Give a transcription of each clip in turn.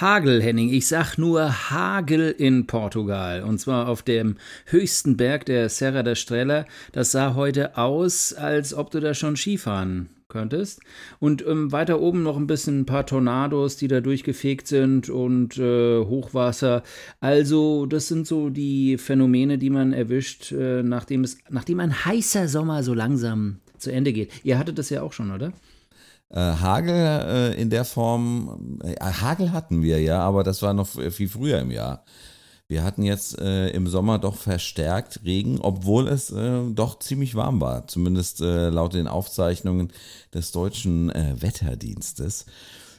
Hagel, Henning. Ich sag nur Hagel in Portugal. Und zwar auf dem höchsten Berg der Serra da Estrela. Das sah heute aus, als ob du da schon Skifahren könntest. Und ähm, weiter oben noch ein bisschen ein paar Tornados, die da durchgefegt sind und äh, Hochwasser. Also, das sind so die Phänomene, die man erwischt, äh, nachdem es, nachdem ein heißer Sommer so langsam zu Ende geht. Ihr hattet das ja auch schon, oder? Äh, Hagel äh, in der Form, äh, Hagel hatten wir ja, aber das war noch viel früher im Jahr. Wir hatten jetzt im Sommer doch verstärkt Regen, obwohl es doch ziemlich warm war, zumindest laut den Aufzeichnungen des deutschen Wetterdienstes.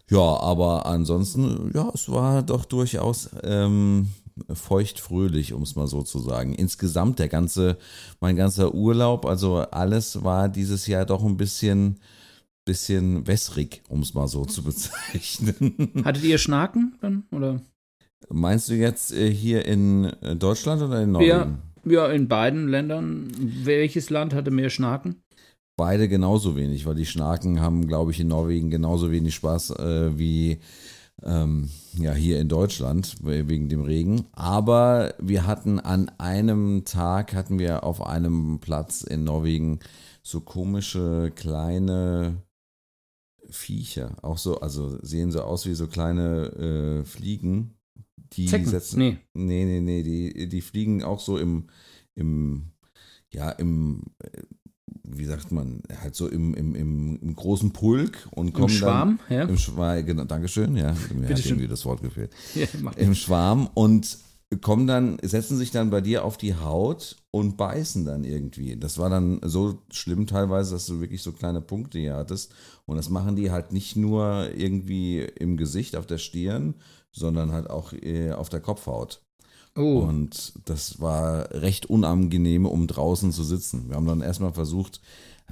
Ja, aber ansonsten, ja, es war doch durchaus ähm, feucht-fröhlich, um es mal so zu sagen. Insgesamt der ganze, mein ganzer Urlaub, also alles war dieses Jahr doch ein bisschen bisschen wässrig, um es mal so zu bezeichnen. Hattet ihr Schnaken dann, oder? Meinst du jetzt äh, hier in äh, Deutschland oder in Norwegen? Ja, ja, in beiden Ländern. Welches Land hatte mehr Schnaken? Beide genauso wenig, weil die Schnaken haben, glaube ich, in Norwegen genauso wenig Spaß äh, wie ähm, ja, hier in Deutschland wegen dem Regen. Aber wir hatten an einem Tag, hatten wir auf einem Platz in Norwegen so komische kleine Viecher. Auch so, also sehen so aus wie so kleine äh, Fliegen. Die Zecken? setzen. Nee. Nee, nee, nee. Die, die fliegen auch so im, im, ja, im, äh, wie sagt man, halt so im, im, im, im großen Pulk und kommen Im Schwarm, dann, ja. Im Schwarm, genau, Dankeschön, ja. Mir Bitte hat schön. irgendwie das Wort gefehlt. Ja. Im Schwarm und kommen dann, setzen sich dann bei dir auf die Haut und beißen dann irgendwie. Das war dann so schlimm teilweise, dass du wirklich so kleine Punkte hier hattest. Und das machen die halt nicht nur irgendwie im Gesicht, auf der Stirn, sondern halt auch äh, auf der Kopfhaut. Oh, Und das war recht unangenehm, um draußen zu sitzen. Wir haben dann erstmal versucht,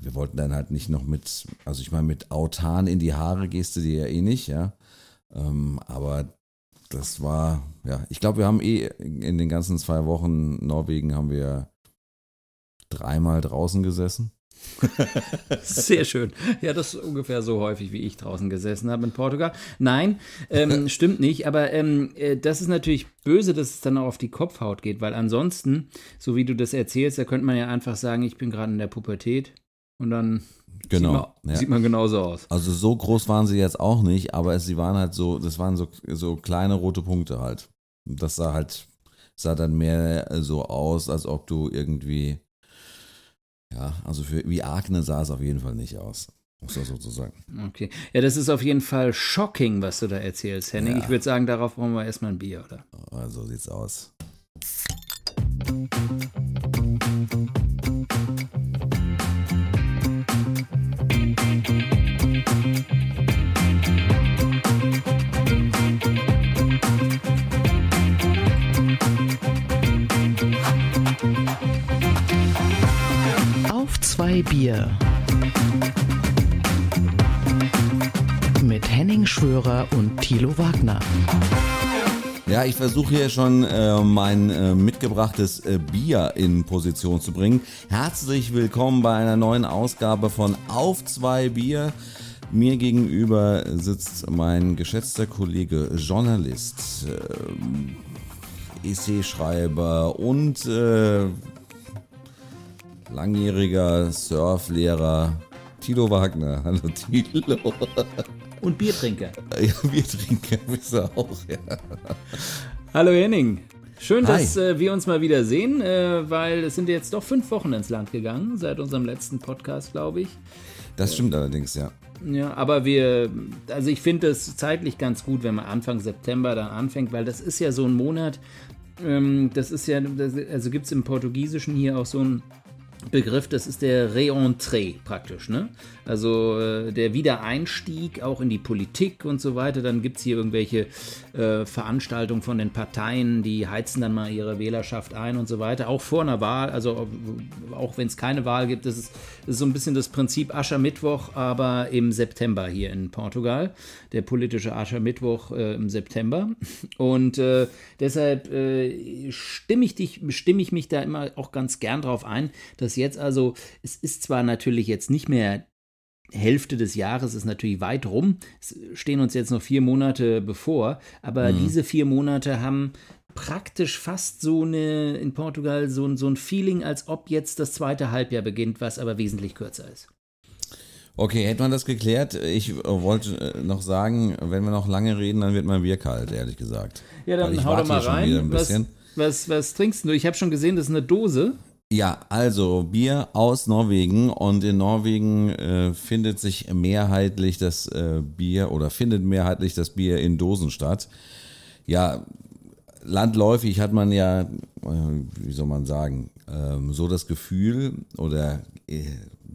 wir wollten dann halt nicht noch mit, also ich meine, mit Autan in die Haare gehst du dir ja eh nicht, ja. Ähm, aber das war, ja, ich glaube, wir haben eh in den ganzen zwei Wochen Norwegen haben wir dreimal draußen gesessen. sehr schön. Ja, das ist ungefähr so häufig, wie ich draußen gesessen habe in Portugal. Nein, ähm, stimmt nicht. Aber ähm, äh, das ist natürlich böse, dass es dann auch auf die Kopfhaut geht, weil ansonsten, so wie du das erzählst, da könnte man ja einfach sagen, ich bin gerade in der Pubertät und dann Genau, sieht, man, ja. sieht man genauso aus. Also so groß waren sie jetzt auch nicht, aber es, sie waren halt so, das waren so, so kleine rote Punkte halt. Das sah halt, sah dann mehr so aus, als ob du irgendwie, ja, also für, wie Akne sah es auf jeden Fall nicht aus. Muss man sozusagen. Okay. Ja, das ist auf jeden Fall shocking, was du da erzählst, Henning. Ja. Ich würde sagen, darauf brauchen wir erstmal ein Bier, oder? Also sieht's aus. Auf zwei Bier. Mit Henning Schwörer und Thilo Wagner. Ja, ich versuche hier schon äh, mein äh, mitgebrachtes äh, Bier in Position zu bringen. Herzlich willkommen bei einer neuen Ausgabe von Auf zwei Bier. Mir gegenüber sitzt mein geschätzter Kollege, Journalist, äh, Essayschreiber und äh, langjähriger Surflehrer Tilo Wagner. Hallo Tilo. Und Biertrinker. Ja, Biertrinker bist du auch, ja. Hallo Henning. Schön, Hi. dass äh, wir uns mal wieder sehen, äh, weil es sind jetzt doch fünf Wochen ins Land gegangen, seit unserem letzten Podcast, glaube ich. Das stimmt allerdings, ja. Ja, aber wir, also ich finde es zeitlich ganz gut, wenn man Anfang September dann anfängt, weil das ist ja so ein Monat, ähm, das ist ja, das, also gibt es im Portugiesischen hier auch so einen Begriff, das ist der Reentrée praktisch, ne? Also äh, der Wiedereinstieg auch in die Politik und so weiter. Dann gibt es hier irgendwelche äh, Veranstaltungen von den Parteien, die heizen dann mal ihre Wählerschaft ein und so weiter. Auch vor einer Wahl, also auch wenn es keine Wahl gibt, das ist, das ist so ein bisschen das Prinzip Aschermittwoch, aber im September hier in Portugal. Der politische Aschermittwoch äh, im September. Und äh, deshalb äh, stimme ich dich, stimme ich mich da immer auch ganz gern drauf ein, dass jetzt also, es ist zwar natürlich jetzt nicht mehr Hälfte des Jahres ist natürlich weit rum. Es stehen uns jetzt noch vier Monate bevor, aber Mhm. diese vier Monate haben praktisch fast so eine in Portugal so, ein- so ein Feeling, als ob jetzt das zweite Halbjahr beginnt, was aber wesentlich kürzer ist. Okay, hätte man das geklärt? Ich äh, wollte äh, noch sagen, wenn wir noch lange reden, dann wird mein Bier kalt, ehrlich gesagt. Ja, dann hau doch mal rein. Was, was, was trinkst du? Ich habe schon gesehen, das ist eine Dose. Ja, also Bier aus Norwegen und in Norwegen äh, findet sich mehrheitlich das äh, Bier oder findet mehrheitlich das Bier in Dosen statt. Ja, landläufig hat man ja, äh, wie soll man sagen, ähm, so das Gefühl oder äh,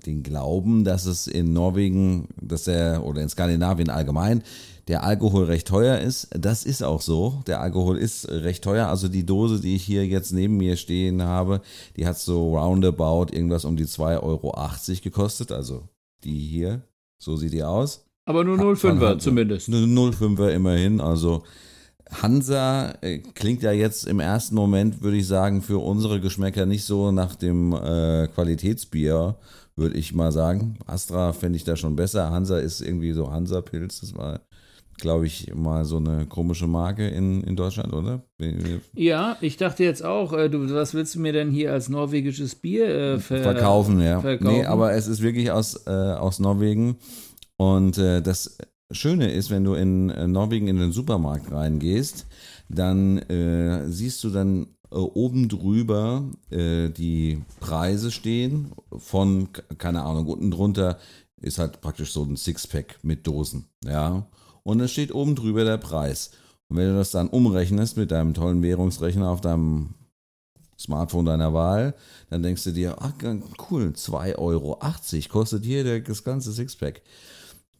den Glauben, dass es in Norwegen, dass der oder in Skandinavien allgemein der Alkohol recht teuer ist. Das ist auch so. Der Alkohol ist recht teuer. Also die Dose, die ich hier jetzt neben mir stehen habe, die hat so roundabout irgendwas um die 2,80 Euro gekostet. Also die hier, so sieht die aus. Aber nur Von 05er Hansa. zumindest. Eine 05er immerhin. Also Hansa äh, klingt ja jetzt im ersten Moment, würde ich sagen, für unsere Geschmäcker nicht so nach dem äh, Qualitätsbier, würde ich mal sagen. Astra fände ich da schon besser. Hansa ist irgendwie so Hansa-Pilz. Das war, glaube ich, mal so eine komische Marke in, in Deutschland, oder? Ja, ich dachte jetzt auch, äh, du, was willst du mir denn hier als norwegisches Bier äh, ver verkaufen, ja. verkaufen? Nee, aber es ist wirklich aus, äh, aus Norwegen. Und äh, das Schöne ist, wenn du in äh, Norwegen in den Supermarkt reingehst, dann äh, siehst du dann oben drüber die Preise stehen von, keine Ahnung, unten drunter ist halt praktisch so ein Sixpack mit Dosen, ja. Und es steht oben drüber der Preis. Und wenn du das dann umrechnest mit deinem tollen Währungsrechner auf deinem Smartphone deiner Wahl, dann denkst du dir, ach cool, 2,80 Euro kostet hier das ganze Sixpack.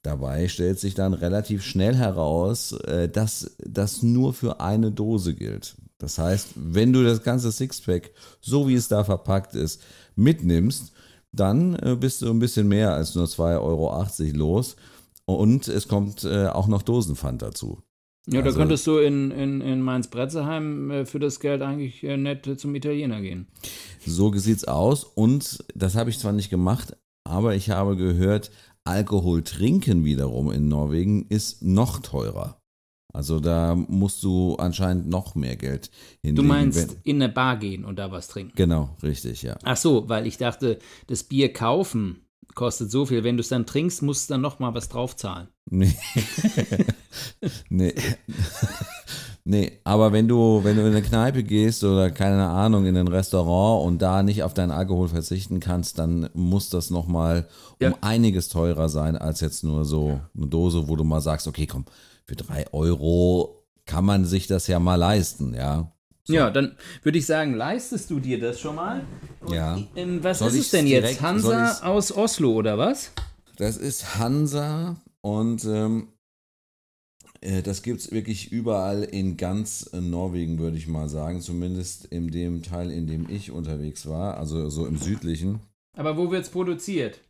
Dabei stellt sich dann relativ schnell heraus, äh, dass das nur für eine Dose gilt. Das heißt, wenn du das ganze Sixpack, so wie es da verpackt ist, mitnimmst, dann äh, bist du ein bisschen mehr als nur 2,80 Euro los. Und es kommt äh, auch noch Dosenpfand dazu. Ja, da Also- könntest du in, in, in Mainz-Bretzelheim äh, für das Geld eigentlich äh, nett zum Italiener gehen. So sieht's aus. Und das habe ich zwar nicht gemacht, aber ich habe gehört, Alkohol trinken wiederum in Norwegen ist noch teurer. Also da musst du anscheinend noch mehr Geld hinlegen. Du meinst in eine Bar gehen und da was trinken. Genau, richtig, ja. Ach so, weil ich dachte, das Bier kaufen kostet so viel. Wenn du es dann trinkst, musst du dann noch mal was draufzahlen. Nee. nee. nee, aber wenn du, wenn du in eine Kneipe gehst oder keine Ahnung, in ein Restaurant und da nicht auf deinen Alkohol verzichten kannst, dann muss das nochmal um Ja. einiges teurer sein als jetzt nur so eine Dose, wo du mal sagst, okay, komm, für drei Euro kann man sich das ja mal leisten, ja. Ja, dann würde ich sagen, leistest du dir das schon mal? Und, Ja. Ähm, was Soll ist es denn jetzt? direkt- soll Hansa aus Oslo oder was? Das ist Hansa und ähm, äh, das gibt es wirklich überall in ganz äh, Norwegen, würde ich mal sagen. Zumindest in dem Teil, in dem ich unterwegs war, also so im südlichen. Aber wo wird es produziert?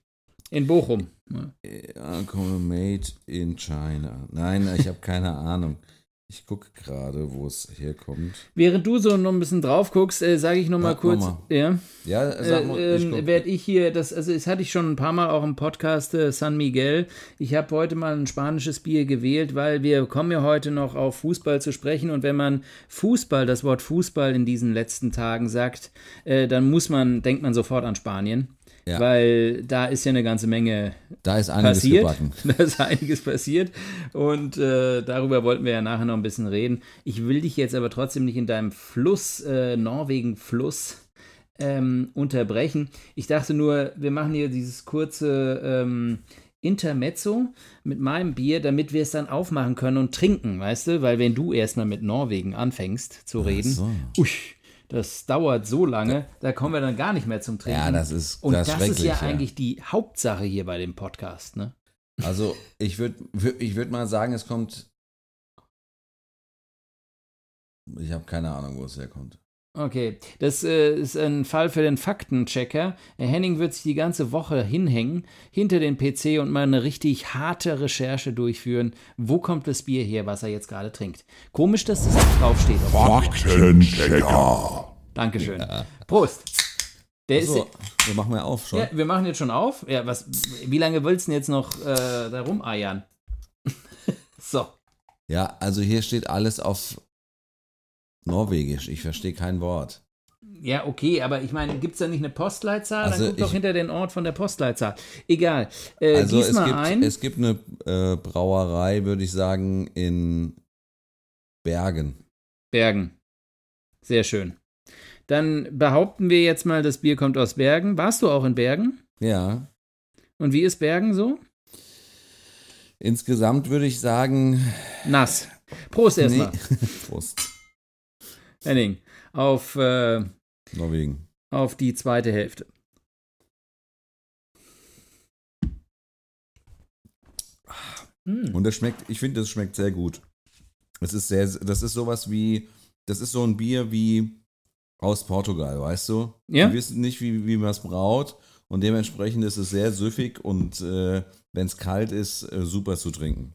In Bochum. Ja. Ja, made in China. Nein, ich habe keine Ahnung. Ich gucke gerade, wo es herkommt. Während du so noch ein bisschen drauf guckst, äh, sage ich noch mal Sag kurz. noch Ja. Ja, sag mal, Äh, ich ähm, guck. werde ich hier, das, also das hatte ich schon ein paar Mal auch im Podcast äh, San Miguel. Ich habe heute mal ein spanisches Bier gewählt, weil wir kommen ja heute noch auf Fußball zu sprechen und wenn man Fußball, das Wort Fußball in diesen letzten Tagen sagt, äh, dann muss man, denkt man sofort an Spanien. Ja. Weil da ist ja eine ganze Menge da ist einiges passiert. gebacken. Da ist einiges passiert. Und äh, darüber wollten wir ja nachher noch ein bisschen reden. Ich will dich jetzt aber trotzdem nicht in deinem Fluss, äh, Norwegen-Fluss, ähm, unterbrechen. Ich dachte nur, wir machen hier dieses kurze ähm, Intermezzo mit meinem Bier, damit wir es dann aufmachen können und trinken, weißt du? Weil wenn du erstmal mit Norwegen anfängst zu reden, so. ui, das dauert so lange, da kommen wir dann gar nicht mehr zum Trinken. Ja, das ist, und das das, ist ja schrecklich, eigentlich die Hauptsache hier bei dem Podcast, ne? Also ich würde ich würd mal sagen, es kommt. Ich habe keine Ahnung, wo es herkommt. Okay, das äh, ist ein Fall für den Faktenchecker. Herr Henning wird sich die ganze Woche hinhängen, hinter den PC und mal eine richtig harte Recherche durchführen. Wo kommt das Bier her, was er jetzt gerade trinkt? Komisch, dass das nicht draufsteht. Faktenchecker. Dankeschön. Prost. Der Achso, ist. wir machen ja auf schon. Ja, wir machen jetzt schon auf. Ja, was, wie lange willst du denn jetzt noch äh, da rumeiern? so. Ja, also hier steht alles auf Norwegisch. Ich verstehe kein Wort. Ja, okay, aber ich meine, gibt es da nicht eine Postleitzahl? Also Dann guck doch hinter den Ort von der Postleitzahl. Egal. Äh, Also es gibt, ein. es gibt eine äh, Brauerei, würde ich sagen, in Bergen. Bergen. Sehr schön. Dann behaupten wir jetzt mal, das Bier kommt aus Bergen. Warst du auch in Bergen? Ja. Und wie ist Bergen so? Insgesamt würde ich sagen, Nass. Prost erstmal, Prost. Henning. Auf, äh, Norwegen. auf die zweite Hälfte. Hm. Und das schmeckt, ich finde, das schmeckt sehr gut. Es ist sehr, das ist sowas wie, das ist so ein Bier wie aus Portugal, weißt du? Ja. Wir wissen nicht, wie, wie man es braut und dementsprechend ist es sehr süffig und äh, wenn es kalt ist, äh, super zu trinken.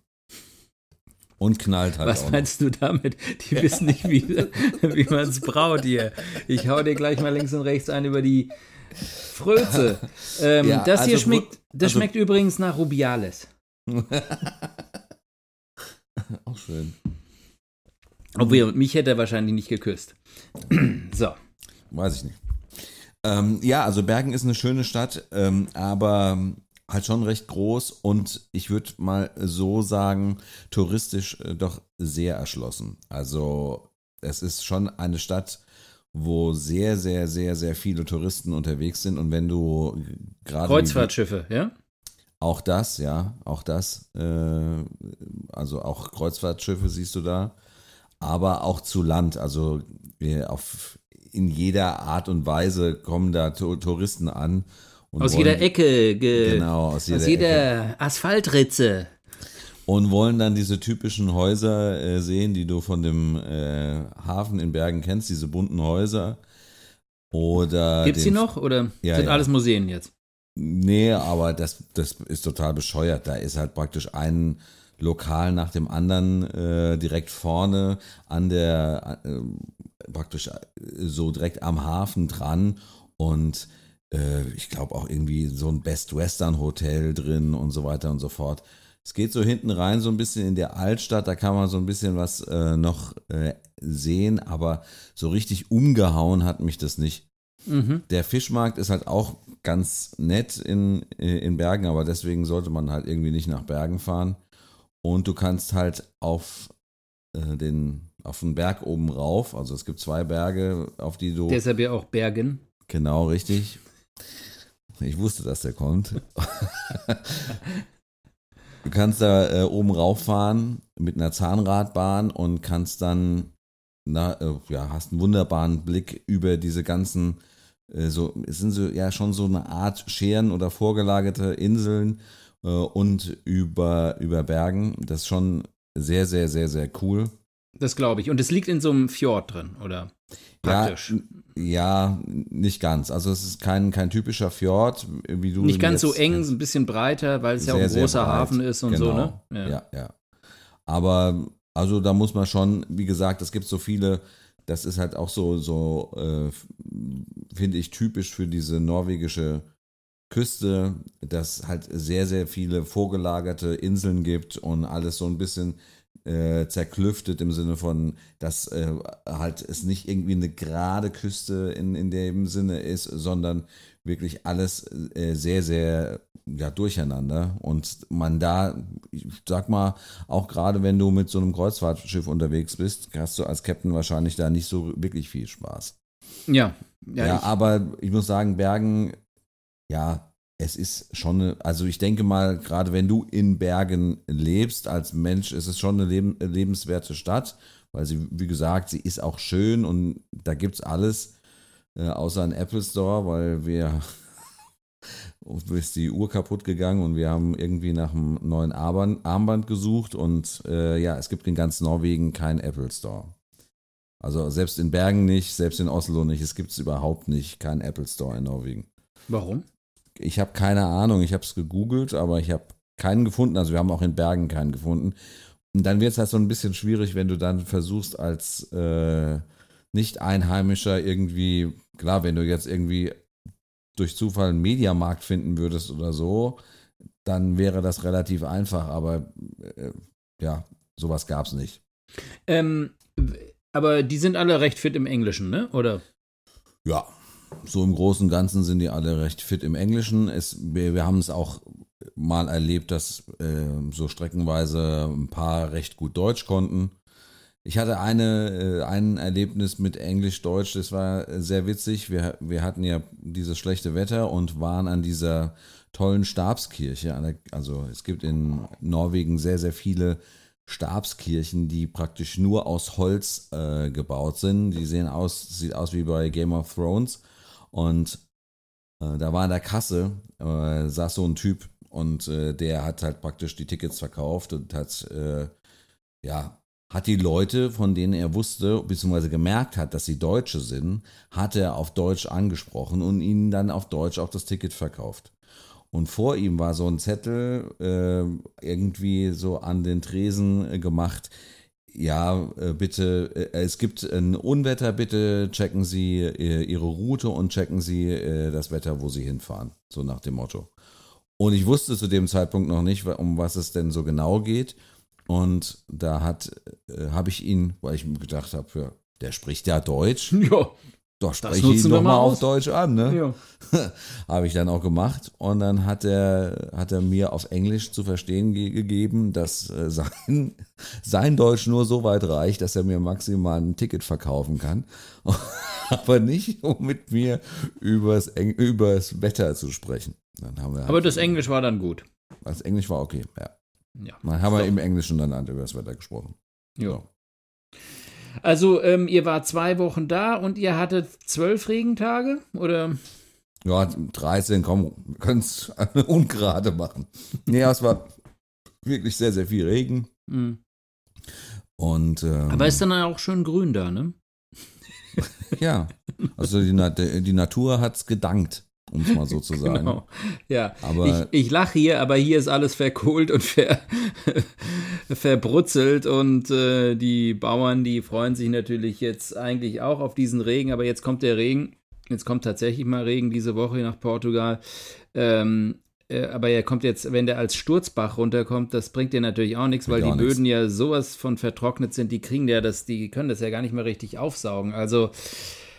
Und knallt halt Was meinst du damit? Die wissen nicht, wie, wie man es braut hier. Ich hau dir gleich mal links und rechts ein über die Fröze. Ähm, Ja, das hier also schmeckt, das also- schmeckt übrigens nach Rubiales. noch. auch schön. Obwohl, mich hätte er wahrscheinlich nicht geküsst. so. Weiß ich nicht. Ähm, ja, also Bergen ist eine schöne Stadt, ähm, aber halt schon recht groß und ich würde mal so sagen, touristisch äh, doch sehr erschlossen. Also es ist schon eine Stadt, wo sehr, sehr, sehr, sehr viele Touristen unterwegs sind und wenn du gerade Kreuzfahrtschiffe, ja? auch das, ja, auch das. Äh, also auch Kreuzfahrtschiffe siehst du da, aber auch zu Land. Also auf in jeder Art und Weise kommen da to Touristen an. Aus wollen- jeder Ecke, ge Genau, aus jeder, aus Ecke. jeder Asphaltritze. Und wollen dann diese typischen Häuser äh, sehen, die du von dem äh, Hafen in Bergen kennst, diese bunten Häuser. Oder Gibt's die den- noch oder Ja, sind ja. alles Museen jetzt? Nee, aber das, das ist total bescheuert. Da ist halt praktisch ein Lokal nach dem anderen äh, direkt vorne an der, äh, praktisch äh, so direkt am Hafen dran und äh, ich glaube auch irgendwie so ein Best Western Hotel drin und so weiter und so fort. Es geht so hinten rein, so ein bisschen in der Altstadt, da kann man so ein bisschen was äh, noch äh, sehen, aber so richtig umgehauen hat mich das nicht. Mhm. Der Fischmarkt ist halt auch ganz nett in, in Bergen, aber deswegen sollte man halt irgendwie nicht nach Bergen fahren. Und du kannst halt auf äh, den auf den Berg oben rauf, also es gibt zwei Berge, auf die du Deshalb ja auch Bergen. genau richtig. Ich wusste, dass der kommt. du kannst da äh, oben rauffahren mit einer Zahnradbahn und kannst dann na, äh, ja, hast einen wunderbaren Blick über diese ganzen, äh, so, es sind so ja schon so eine Art Scheren oder vorgelagerte Inseln äh, und über, über Bergen. Das ist schon sehr, sehr, sehr, sehr cool. Das glaube ich. Und es liegt in so einem Fjord drin, oder? Praktisch. Ja, ja, nicht ganz. Also es ist kein, kein typischer Fjord, wie du Nicht ganz so eng, ein bisschen breiter, weil es ja auch Sehr, ein sehr großer. Hafen ist und so, ne? Genau. Ja. ja, Aber also da muss man schon, wie gesagt, es gibt so viele, das ist halt auch so, so äh, finde ich typisch für diese norwegische Küste, dass halt sehr, sehr viele vorgelagerte Inseln gibt und alles so ein bisschen äh, zerklüftet im Sinne von, dass äh, halt es nicht irgendwie eine gerade Küste in, in dem Sinne ist, sondern wirklich alles äh, sehr, sehr ja, durcheinander. Und man da, ich sag mal, auch gerade wenn du mit so einem Kreuzfahrtschiff unterwegs bist, hast du als Captain wahrscheinlich da nicht so wirklich viel Spaß. Ja. Ja, Ja, ich, aber ich muss sagen, Bergen, ja, es ist schon, eine, also ich denke mal, gerade wenn du in Bergen lebst als Mensch, ist es schon eine leben, lebenswerte Stadt, weil sie, wie gesagt, sie ist auch schön und da gibt es alles, äh, außer ein Apple Store, weil wir ist die Uhr kaputt gegangen und wir haben irgendwie nach einem neuen Armband, Armband gesucht und äh, ja, es gibt in ganz Norwegen keinen Apple Store. Also selbst in Bergen nicht, selbst in Oslo nicht. Es gibt es überhaupt nicht, keinen Apple Store in Norwegen. warum? Ich habe keine Ahnung, ich habe es gegoogelt, aber ich habe keinen gefunden. Also wir haben auch in Bergen keinen gefunden. Und dann wird es halt so ein bisschen schwierig, wenn du dann versuchst als äh, Nicht-Einheimischer irgendwie, klar, wenn du jetzt irgendwie durch Zufall einen Mediamarkt finden würdest oder so, dann wäre das relativ einfach, aber äh, ja, sowas gab es nicht. Ähm, aber die sind alle recht fit im Englischen, ne? Oder? Ja, so im Großen und Ganzen sind die alle recht fit im Englischen. Es, wir, wir haben es auch mal erlebt, dass äh, so streckenweise ein paar recht gut Deutsch konnten. Ich hatte eine, äh, ein Erlebnis mit Englisch-Deutsch, das war sehr witzig. Wir, wir hatten ja dieses schlechte Wetter und waren an dieser tollen Stabskirche. Also es gibt in Norwegen sehr, sehr viele Stabskirchen, die praktisch nur aus Holz äh, gebaut sind. Die sehen aus, sieht aus wie bei Game of Thrones. Und äh, da war in der Kasse, äh, saß so ein Typ und äh, der hat halt praktisch die Tickets verkauft und hat, äh, ja, hat die Leute, von denen er wusste, beziehungsweise gemerkt hat, dass sie Deutsche sind, hat er auf Deutsch angesprochen und ihnen dann auf Deutsch auch das Ticket verkauft. Und vor ihm war so ein Zettel äh, irgendwie so an den Tresen äh, gemacht. Ja, äh, bitte, äh, es gibt ein Unwetter, bitte checken Sie äh, Ihre Route und checken Sie das Wetter, wo Sie hinfahren. So nach dem Motto. Und ich wusste zu dem Zeitpunkt noch nicht, um was es denn so genau geht. Und da hat, habe ich ihn, weil ich mir gedacht habe, der spricht ja Deutsch. Ja. Doch, spreche ich ihn nochmal auf Deutsch an, ne? Ja. Habe ich dann auch gemacht. Und dann hat er, hat er mir auf Englisch zu verstehen ge gegeben, dass äh, sein, sein Deutsch nur so weit reicht, dass er mir maximal ein Ticket verkaufen kann. Aber nicht, um mit mir übers, Eng übers Wetter zu sprechen. Aber halt das Englisch war dann gut. Das Englisch war okay, ja. ja. Dann haben wir im Englischen dann über das Wetter gesprochen. Ja. So. Also, ähm, ihr wart zwei Wochen da und ihr hattet zwölf Regentage, oder? Ja, 13, komm, wir können es ungerade machen. Nee, es war wirklich sehr, sehr viel Regen. Mhm. Und, ähm, Aber ist dann auch schön grün da, ne? ja, also die, die Natur hat es gedankt um es mal so zu sagen. Genau. Ja, aber ich, ich lache hier, aber hier ist alles verkohlt und ver, verbrutzelt und äh, die Bauern, die freuen sich natürlich jetzt eigentlich auch auf diesen Regen, aber jetzt kommt der Regen. Jetzt kommt tatsächlich mal Regen diese Woche nach Portugal. Ähm, äh, aber er kommt jetzt, wenn der als Sturzbach runterkommt, das bringt dir natürlich auch nichts, weil die Böden nix. ja sowas von vertrocknet sind, die kriegen ja das, die können das ja gar nicht mehr richtig aufsaugen. Also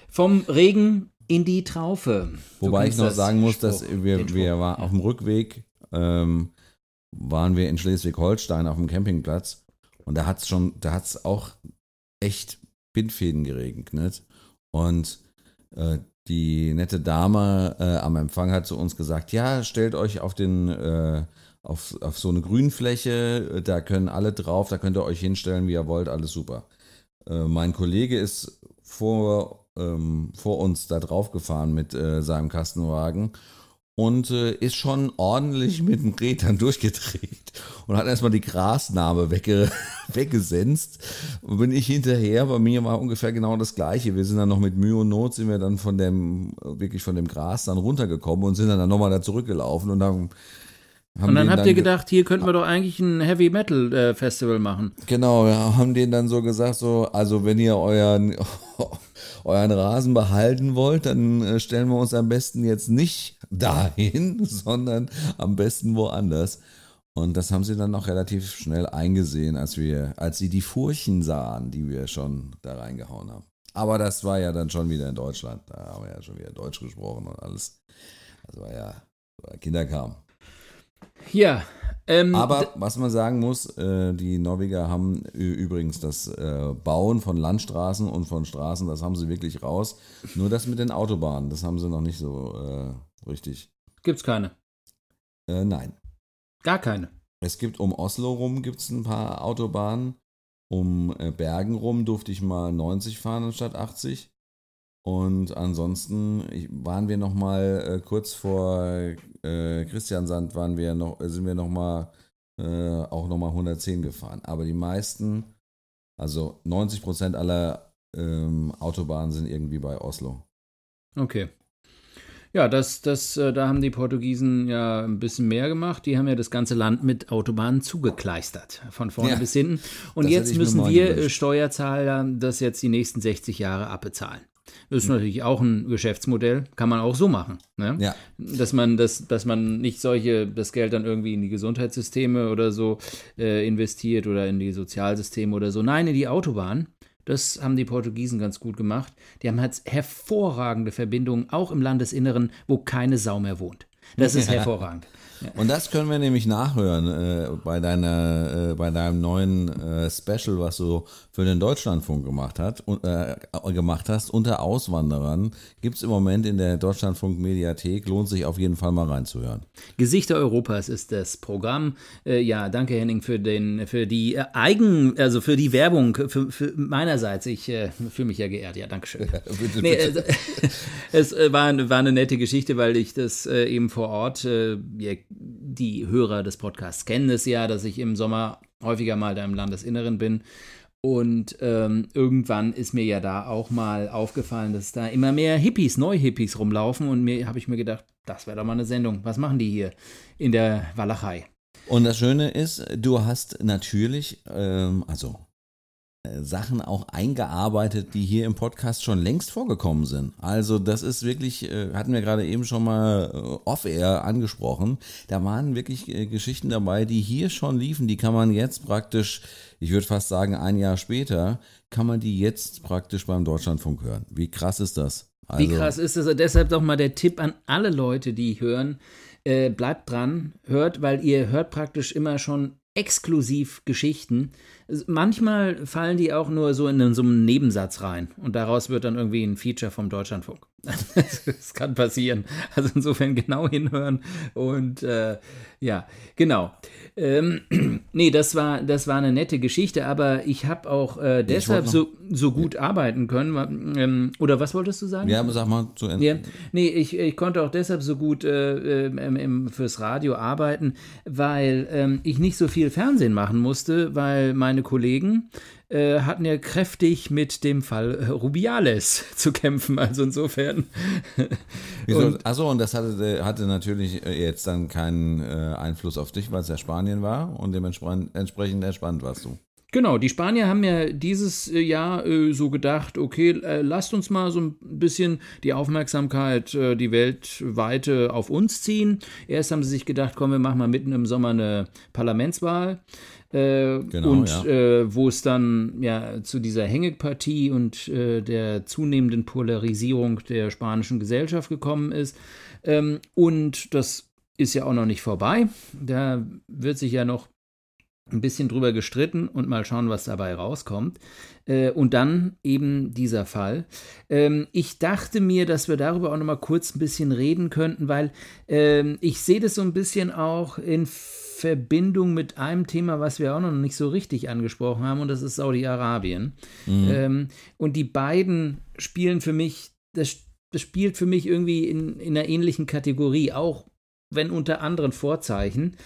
vom Regen in die Traufe. Wobei ich noch sagen muss, dass wir, wir waren auf dem Rückweg, ähm, waren wir in Schleswig-Holstein auf dem Campingplatz und da hat es schon, da hat es auch echt Bindfäden geregnet. Und äh, die nette Dame äh, am Empfang hat zu uns gesagt, ja, stellt euch auf den äh, auf, auf so eine Grünfläche, da können alle drauf, da könnt ihr euch hinstellen, wie ihr wollt, alles super. Äh, mein Kollege ist vor ähm, vor uns da drauf gefahren mit äh, seinem Kastenwagen und äh, ist schon ordentlich mit dem Rädern durchgedreht und hat erstmal die Grasnarbe wegge weggesenzt. Und bin ich hinterher, bei mir war ungefähr genau das gleiche. Wir sind dann noch mit Mühe und Not sind wir dann von dem, wirklich von dem Gras dann runtergekommen und sind dann, dann nochmal da zurückgelaufen und dann und dann habt ihr gedacht, hier könnten wir doch eigentlich ein Heavy Metal äh, Festival machen. Genau, ja, haben denen dann so gesagt, so, also wenn ihr euren, euren Rasen behalten wollt, dann äh, stellen wir uns am besten jetzt nicht dahin, sondern am besten woanders. Und das haben sie dann auch relativ schnell eingesehen, als wir, als sie die Furchen sahen, die wir schon da reingehauen haben. Aber das war ja dann schon wieder in Deutschland. Da haben wir ja schon wieder Deutsch gesprochen und alles. Das war ja, Kinder kamen. Ja. Ähm, Aber was man sagen muss, äh, die Norweger haben übrigens das äh, Bauen von Landstraßen und von Straßen, das haben sie wirklich raus. Nur das mit den Autobahnen, das haben sie noch nicht so äh, richtig. Gibt's keine? Äh, nein. Gar keine. Es gibt um Oslo rum gibt's ein paar Autobahnen. Um äh, Bergen rum durfte ich mal 90 fahren anstatt 80. Und ansonsten waren wir noch mal äh, kurz vor äh, Christiansand waren wir noch, sind wir noch mal äh, auch noch mal 110 gefahren. Aber die meisten, also 90 Prozent aller ähm, Autobahnen sind irgendwie bei Oslo. Okay. Ja, das, das, äh, da haben die Portugiesen ja ein bisschen mehr gemacht. Die haben ja das ganze Land mit Autobahnen zugekleistert, von vorne ja, bis hinten. Und jetzt müssen wir gewünscht. Steuerzahler das jetzt die nächsten 60 Jahre abbezahlen. Das ist natürlich auch ein Geschäftsmodell, kann man auch so machen. Ne? Ja. Dass man das, dass man nicht solche, das Geld dann irgendwie in die Gesundheitssysteme oder so äh, investiert oder in die Sozialsysteme oder so. Nein, in die Autobahn. Das haben die Portugiesen ganz gut gemacht. Die haben halt hervorragende Verbindungen, auch im Landesinneren, wo keine Sau mehr wohnt. Das ist hervorragend. Und das können wir nämlich nachhören äh, bei deiner, äh, bei deinem neuen äh, Special, was du für den Deutschlandfunk gemacht hat, äh, gemacht hast. Unter Auswanderern gibt's im Moment in der Deutschlandfunk Mediathek. Lohnt sich auf jeden Fall mal reinzuhören. Gesichter Europas ist das Programm. Äh, ja, danke Henning für den, für die äh, Eigen, also für die Werbung für, für meinerseits. Ich fühle mich ja geehrt. Ja, Dankeschön. Ja, bitte, nee, bitte. es war, war eine nette Geschichte, weil ich das eben vor Ort die Hörer des Podcasts kennen es ja, dass ich im Sommer häufiger mal da im Landesinneren bin. Und ähm, irgendwann ist mir ja da auch mal aufgefallen, dass da immer mehr Hippies, Neu-Hippies rumlaufen. Und mir habe ich mir gedacht, das wäre doch mal eine Sendung. Was machen die hier in der Walachei? Und das Schöne ist, du hast natürlich, ähm, also Sachen auch eingearbeitet, die hier im Podcast schon längst vorgekommen sind. Also das ist wirklich, äh, hatten wir gerade eben schon mal äh, off-air angesprochen, da waren wirklich Geschichten dabei, die hier schon liefen, die kann man jetzt praktisch, ich würde fast sagen ein Jahr später, kann man die jetzt praktisch beim Deutschlandfunk hören. Wie krass ist das? Also, Wie krass ist das? Deshalb doch mal der Tipp an alle Leute, die hören, äh, bleibt dran, hört, weil ihr hört praktisch immer schon exklusiv Geschichten. Manchmal fallen die auch nur so in so einen Nebensatz rein und daraus wird dann irgendwie ein Feature vom Deutschlandfunk. das kann passieren. Also insofern genau hinhören und äh, ja, genau. Ähm, nee, das war, das war eine nette Geschichte, aber ich habe auch äh, deshalb so, so gut arbeiten können. Ähm, oder was wolltest du sagen? Ja, sag mal zu Ende. Ja, nee, ich, ich konnte auch deshalb so gut äh, ähm, fürs Radio arbeiten, weil ähm, ich nicht so viel Fernsehen machen musste, weil meine Kollegen äh, hatten ja kräftig mit dem Fall äh, Rubiales zu kämpfen. Also insofern. Wieso? Achso, und das hatte, hatte natürlich äh, jetzt dann keinen äh, Einfluss auf dich, weil es ja Spanien war und dementsprechend entspannt warst du. Genau, die Spanier haben ja dieses Jahr äh, so gedacht, okay, äh, lasst uns mal so ein bisschen die Aufmerksamkeit, äh, die weltweite auf uns ziehen. Erst haben sie sich gedacht, komm, wir machen mal mitten im Sommer eine Parlamentswahl. Äh, genau, und ja. äh, wo es dann ja zu dieser Hängepartie und äh, der zunehmenden Polarisierung der spanischen Gesellschaft gekommen ist. Ähm, und das ist ja auch noch nicht vorbei. Da wird sich ja noch ein bisschen drüber gestritten und mal schauen, was dabei rauskommt. Äh, und dann eben dieser Fall. Ähm, ich dachte mir, dass wir darüber auch noch mal kurz ein bisschen reden könnten, weil ähm, ich sehe das so ein bisschen auch in Verbindung mit einem Thema, was wir auch noch nicht so richtig angesprochen haben, und das ist Saudi-Arabien. Mhm. Ähm, und die beiden spielen für mich, das, das spielt für mich irgendwie in, in einer ähnlichen Kategorie, auch wenn unter anderen Vorzeichen.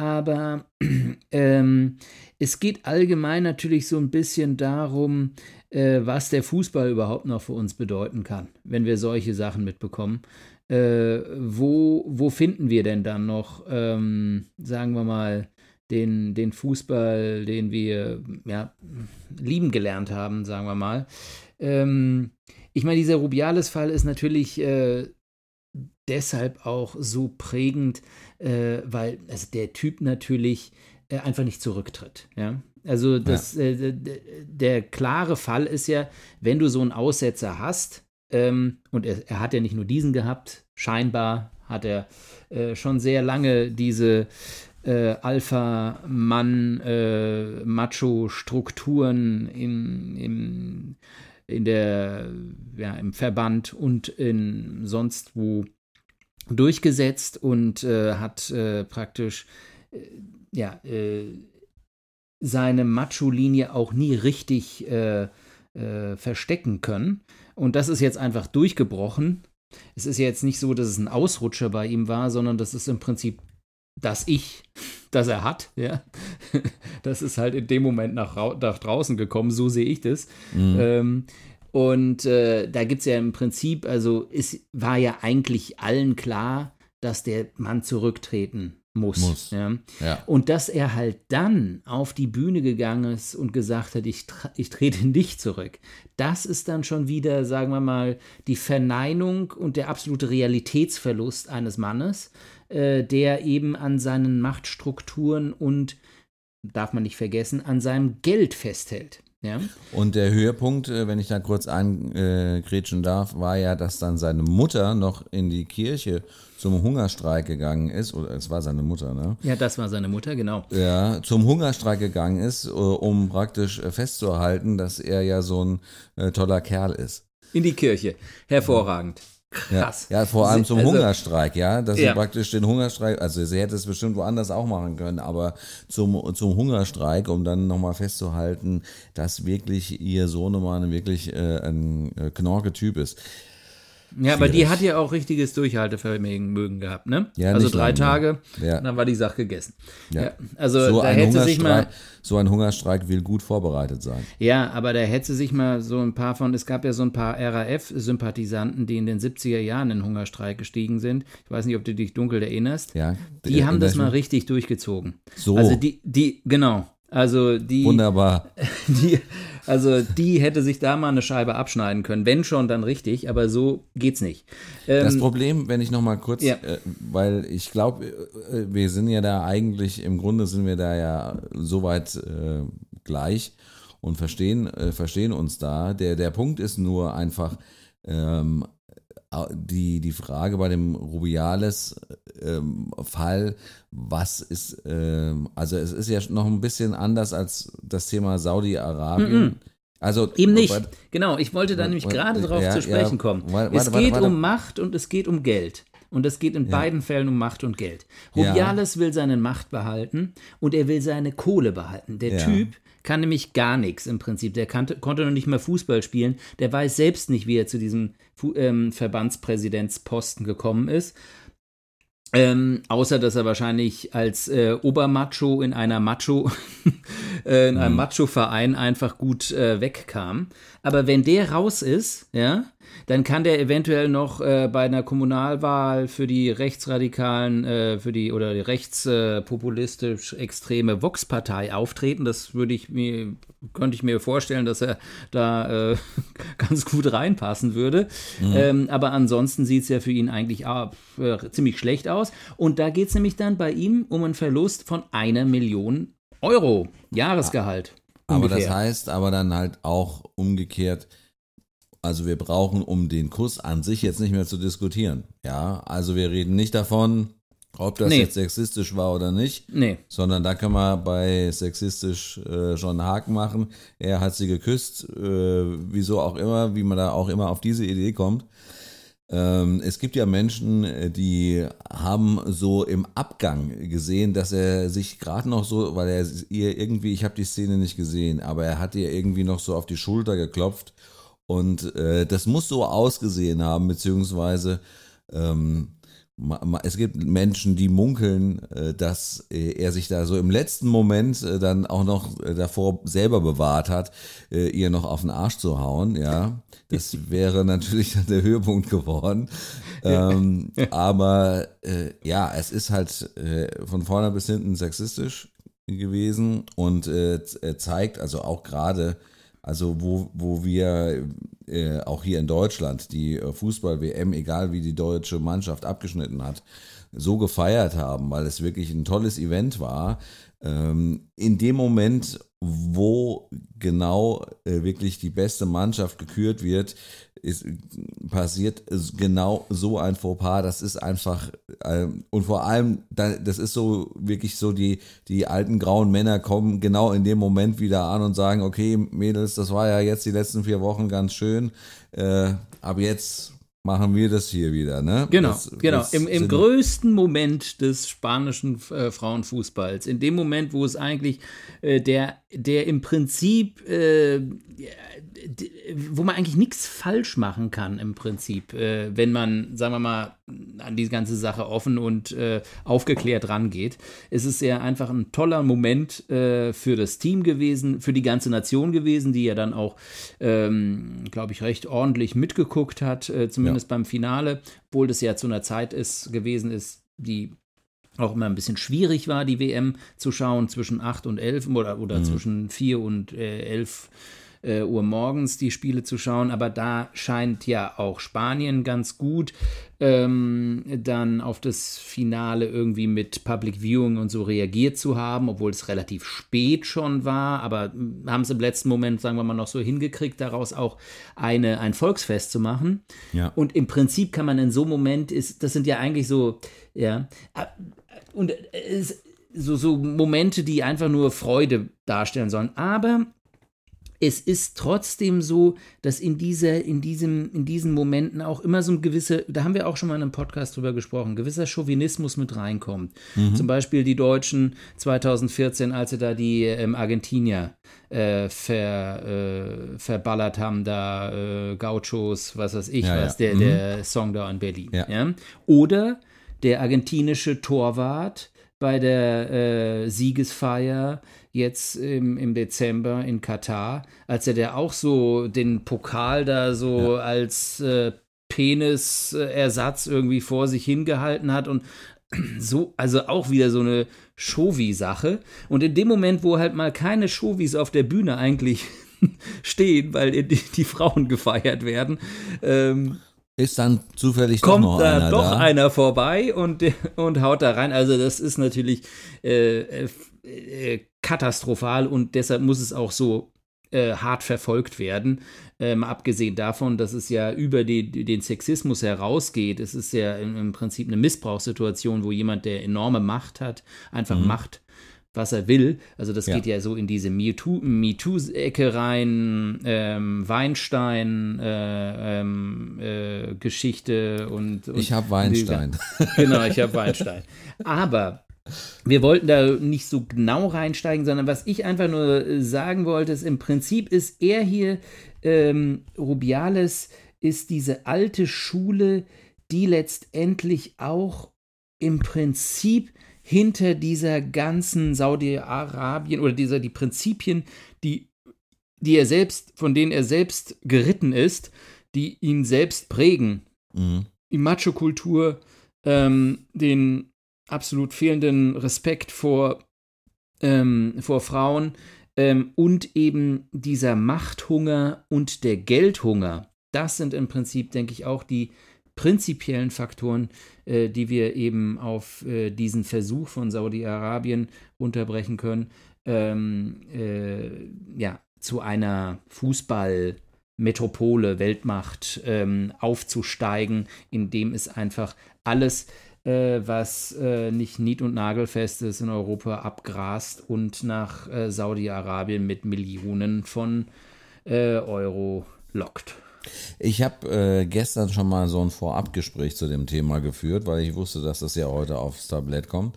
Aber ähm, es geht allgemein natürlich so ein bisschen darum, äh, was der Fußball überhaupt noch für uns bedeuten kann, wenn wir solche Sachen mitbekommen äh, wo, wo finden wir denn dann noch, ähm, sagen wir mal, den, den Fußball, den wir ja, lieben gelernt haben, sagen wir mal. Ähm, ich meine, dieser Rubiales-Fall ist natürlich äh, deshalb auch so prägend, äh, weil also der Typ natürlich äh, einfach nicht zurücktritt. Ja? Also das, ja. Äh, der klare Fall ist ja, wenn du so einen Aussetzer hast, ähm, und er, er, hat ja nicht nur diesen gehabt, scheinbar hat er äh, schon sehr lange diese äh, Alpha-Mann, äh, in, in, in der, ja, im Verband und in sonst wo durchgesetzt und äh, hat äh, praktisch äh, ja, seine Macho-Linie auch nie richtig verstecken können. Und das ist jetzt einfach durchgebrochen. Es ist jetzt nicht so, dass es ein Ausrutscher bei ihm war, sondern das ist im Prinzip das Ich, das er hat. Ja? Das ist halt in dem Moment nach, nach draußen gekommen, so sehe ich das. Mhm. Ähm, und äh, da gibt es ja im Prinzip, also es war ja eigentlich allen klar, dass der Mann zurücktreten muss. Muss. Ja. Ja. Und dass er halt dann auf die Bühne gegangen ist und gesagt hat, ich, ich trete nicht zurück, das ist dann schon wieder, sagen wir mal, die Verneinung und der absolute Realitätsverlust eines Mannes, äh, der eben an seinen Machtstrukturen und, darf man nicht vergessen, an seinem Geld festhält. Ja? Und der Höhepunkt, äh, wenn ich da kurz eingrätschen darf, war ja, dass dann seine Mutter noch in die Kirche zum Hungerstreik gegangen ist, oder es war seine Mutter, ne? ja, das war seine Mutter, genau. Ja, zum Hungerstreik gegangen ist, äh, um praktisch äh, festzuhalten, dass er ja so ein toller Kerl ist. In die Kirche. Hervorragend. Ja, Krass. ja, vor allem zum Also- Hungerstreik, ja, dass Ja. sie praktisch den Hungerstreik, also sie hätte es bestimmt woanders auch machen können, aber zum, zum Hungerstreik, um dann nochmal festzuhalten, dass wirklich ihr Sohnemann wirklich äh, ein äh, Knorke-Typ ist. Ja, aber die hat ja auch richtiges Durchhaltevermögen mögen gehabt, ne? Ja, also drei lang, ja. Tage, Ja. dann war die Sache gegessen. Ja. Ja. also So da hätte sich mal, so ein Hungerstreik will gut vorbereitet sein. ja, aber da hätte sich mal so ein paar von, es gab ja so ein paar RAF-Sympathisanten, die in den 70er Jahren in den Hungerstreik gestiegen sind. Ich weiß nicht, ob du dich dunkel erinnerst. Ja, Die Äh, haben das mal richtig durchgezogen. So. Also die, die, genau. Also die, Wunderbar. die, also die hätte sich da mal eine Scheibe abschneiden können. Wenn schon, dann richtig, aber so geht's nicht. Das Ähm, Problem, wenn ich noch mal kurz, Ja. äh, weil ich glaube, äh, wir sind ja da eigentlich, im Grunde sind wir da ja soweit äh, gleich und verstehen, äh, verstehen uns da. Der, der Punkt ist nur einfach, ähm, die, die Frage bei dem Rubiales ähm, was ist, ähm, also es ist ja noch ein bisschen anders als das Thema Saudi-Arabien. Also Eben nicht. aber- Genau, ich wollte da nämlich Warte, gerade drauf ja, zu sprechen ja, kommen. warte, es warte, warte, geht warte. um Macht und es geht um Geld. Und es geht in beiden Fällen um Macht und Geld. Ja. Rubiales will seine Macht behalten und er will seine Kohle behalten. Der Ja. Typ kann nämlich gar nichts im Prinzip. Der kannte, konnte noch nicht mal Fußball spielen. Der weiß selbst nicht, wie er zu diesem Fu ähm, Verbandspräsidentsposten gekommen ist. Ähm, außer dass er wahrscheinlich als äh, Obermacho in einer Macho äh, in einem Macho-Verein einfach gut äh, wegkam. Aber wenn der raus ist, ja, dann kann der eventuell noch äh, bei einer Kommunalwahl für die rechtsradikalen, äh, für die oder die rechtspopulistisch extreme Vox-Partei auftreten. Das würde ich mir, könnte ich mir vorstellen, dass er da äh, ganz gut reinpassen würde. Ähm, aber ansonsten sieht es ja für ihn eigentlich äh, ziemlich schlecht aus. Und da geht es nämlich dann bei ihm um einen Verlust von einer Million Euro Jahresgehalt. Aber ungefähr. das heißt aber dann halt auch umgekehrt, also wir brauchen, um den Kuss an sich jetzt nicht mehr zu diskutieren. Ja, also wir reden nicht davon, ob das Nee. jetzt sexistisch war oder nicht, Nee. sondern da können wir bei sexistisch äh, schon einen Haken machen. Er hat sie geküsst, äh, wieso auch immer, wie man da auch immer auf diese Idee kommt. Ähm, es gibt ja Menschen, äh, die haben so im Abgang gesehen, dass er sich gerade noch so, weil er ihr irgendwie, ich habe die Szene nicht gesehen, aber er hat ihr irgendwie noch so auf die Schulter geklopft und äh, das muss so ausgesehen haben, beziehungsweise ähm, es gibt Menschen, die munkeln, äh, dass äh, er sich da so im letzten Moment äh, dann auch noch davor selber bewahrt hat, ihr noch auf den Arsch zu hauen, ja. Das wäre natürlich dann der Höhepunkt geworden. Ähm, aber äh, ja, es ist halt äh, von vorne bis hinten sexistisch gewesen und äh, zeigt also auch gerade, also wo, wo wir äh, auch hier in Deutschland die äh, Fußball-WM, egal wie die deutsche Mannschaft abgeschnitten hat, so gefeiert haben, weil es wirklich ein tolles Event war. Ähm, in dem Moment, wo genau äh, wirklich die beste Mannschaft gekürt wird, ist, passiert genau so ein Fauxpas. Das ist einfach, ähm, und vor allem, da- das ist so wirklich so, die, die alten grauen Männer kommen genau in dem Moment wieder an und sagen, okay, Mädels, das war ja jetzt die letzten vier Wochen ganz schön, äh, aber jetzt machen wir das hier wieder, ne? Genau, Das- genau. Im, Im größten Moment des spanischen äh, Frauenfußballs, in dem Moment, wo es eigentlich äh, der, der im Prinzip, äh, wo man eigentlich nichts falsch machen kann, im Prinzip, äh, wenn man, sagen wir mal, an die ganze Sache offen und äh, aufgeklärt rangeht. Es ist ja einfach ein toller Moment äh, für das Team gewesen, für die ganze Nation gewesen, die ja dann auch, ähm, glaube ich, recht ordentlich mitgeguckt hat, äh, zumindest beim Finale, obwohl das ja zu einer Zeit ist, gewesen ist, die auch immer ein bisschen schwierig war, die WM zu schauen zwischen 8 und 11 oder, oder mhm. zwischen 4 und äh, 11 äh, Uhr morgens die Spiele zu schauen, aber da scheint ja auch Spanien ganz gut ähm, dann auf das Finale irgendwie mit Public Viewing und so reagiert zu haben, obwohl es relativ spät schon war, aber haben es im letzten Moment, sagen wir mal, noch so hingekriegt, daraus auch eine, ein Volksfest zu machen. Ja. Und im Prinzip kann man in so einem Moment, ist, das sind ja eigentlich so, ja, und es, so, so Momente, die einfach nur Freude darstellen sollen. Aber es ist trotzdem so, dass in, dieser, in, diesem, in diesen Momenten auch immer so ein gewisser, da haben wir auch schon mal in einem Podcast drüber gesprochen, gewisser Chauvinismus mit reinkommt. Mhm. Zum Beispiel die Deutschen 2014, als sie da die ähm, Argentinier äh, ver, äh, verballert haben, da äh, Gauchos, was weiß ich, ja, was, ja. Der, mhm. der Song da in Berlin. Ja. ja. Oder der argentinische Torwart bei der äh, Siegesfeier jetzt im, im Dezember in Katar, als er der auch so den Pokal da so ja. als äh, Penisersatz irgendwie vor sich hingehalten hat und so, also auch wieder so eine Shovi-Sache. Und in dem Moment, wo halt mal keine Shovis auf der Bühne eigentlich stehen, weil die, die Frauen gefeiert werden, ähm, ist dann zufällig kommt doch noch da einer doch da. einer vorbei und, und haut da rein. Also das ist natürlich äh, äh, äh, katastrophal und deshalb muss es auch so äh, hart verfolgt werden. Ähm, abgesehen davon, dass es ja über die, den Sexismus herausgeht. Es ist ja im, im, Prinzip eine Missbrauchssituation, wo jemand, der enorme Macht hat, einfach mhm. macht, was er will. Also das ja. geht ja so in diese MeToo-Ecke rein, ähm, Weinstein, äh, ähm, äh, Geschichte und, und Ich habe Weinstein. genau, ich habe Weinstein. Aber wir wollten da nicht so genau reinsteigen, sondern was ich einfach nur sagen wollte, ist im Prinzip ist er hier, ähm, Rubiales, ist diese alte Schule, die letztendlich auch im Prinzip hinter dieser ganzen Saudi-Arabien oder dieser die Prinzipien, die, die er selbst, von denen er selbst geritten ist, die ihn selbst prägen. Mhm. Die Macho-Kultur, ähm, den absolut fehlenden Respekt vor, ähm, vor Frauen ähm, und eben dieser Machthunger und der Geldhunger. Das sind im Prinzip, denke ich, auch die prinzipiellen Faktoren, äh, die wir eben auf äh, diesen Versuch von Saudi-Arabien unterbrechen können, ähm, äh, ja, zu einer Fußballmetropole, Weltmacht ähm, aufzusteigen, indem es einfach alles äh, was äh, nicht nied- und nagelfest ist in Europa, abgrast und nach äh, Saudi-Arabien mit Millionen von äh, Euro lockt. Ich habe äh, gestern schon mal so ein Vorabgespräch zu dem Thema geführt, weil ich wusste, dass das ja heute aufs Tablett kommt.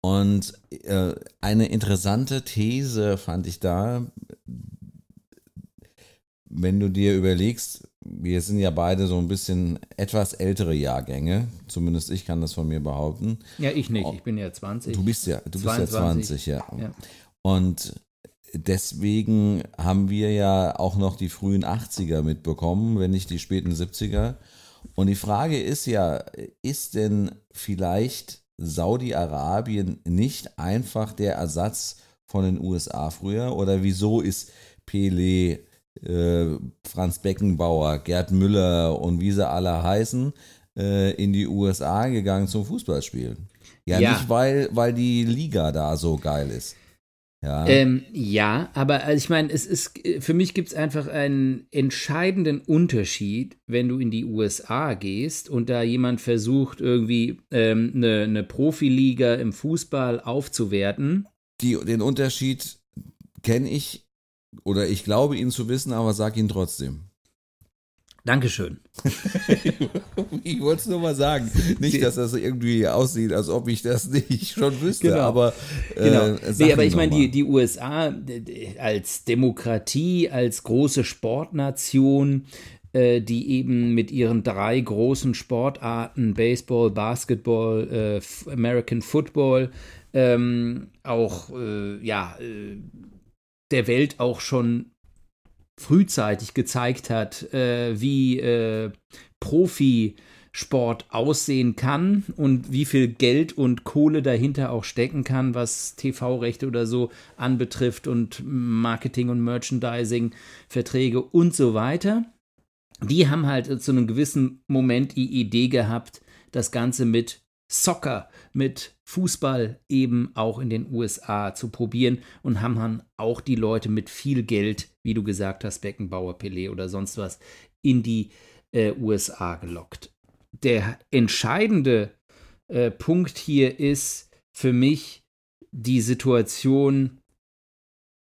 Und äh, eine interessante These fand ich da, wenn du dir überlegst, wir sind ja beide so ein bisschen etwas ältere Jahrgänge, zumindest ich kann das von mir behaupten. Ja, ich nicht, ich bin ja 20. Du bist ja, du 22. bist ja 20, ja. ja. Und deswegen haben wir ja auch noch die frühen 80er mitbekommen, wenn nicht die späten 70er. Und die Frage ist ja, ist denn vielleicht Saudi-Arabien nicht einfach der Ersatz von den USA früher? Oder wieso ist Pele äh, Franz Beckenbauer, Gerd Müller und wie sie alle heißen, äh, in die USA gegangen zum Fußballspielen. Ja, ja, nicht, weil, weil die Liga da so geil ist. Ja, ähm, ja aber also ich meine, es ist, für mich gibt es einfach einen entscheidenden Unterschied, wenn du in die USA gehst und da jemand versucht, irgendwie ähm, eine, eine Profiliga im Fußball aufzuwerten. Die, den Unterschied kenne ich oder ich glaube ihn zu wissen, aber sag ihn trotzdem. Dankeschön. ich wollte es nur mal sagen. Nicht, dass das irgendwie aussieht, als ob ich das nicht schon wüsste, genau. aber. Äh, genau. Nee, aber ich meine, die, die USA als Demokratie, als große Sportnation, äh, die eben mit ihren drei großen Sportarten, Baseball, Basketball, äh, American Football, ähm, auch, äh, ja, äh, der Welt auch schon frühzeitig gezeigt hat, äh, wie äh, Profi Sport aussehen kann und wie viel Geld und Kohle dahinter auch stecken kann, was TV-Rechte oder so anbetrifft und Marketing und Merchandising, Verträge und so weiter. Die haben halt zu einem gewissen Moment die Idee gehabt, das Ganze mit Soccer, mit Fußball eben auch in den USA zu probieren und haben dann auch die Leute mit viel Geld, wie du gesagt hast, Beckenbauer, Pelé oder sonst was, in die äh, USA gelockt der entscheidende äh, Punkt hier ist für mich die Situation,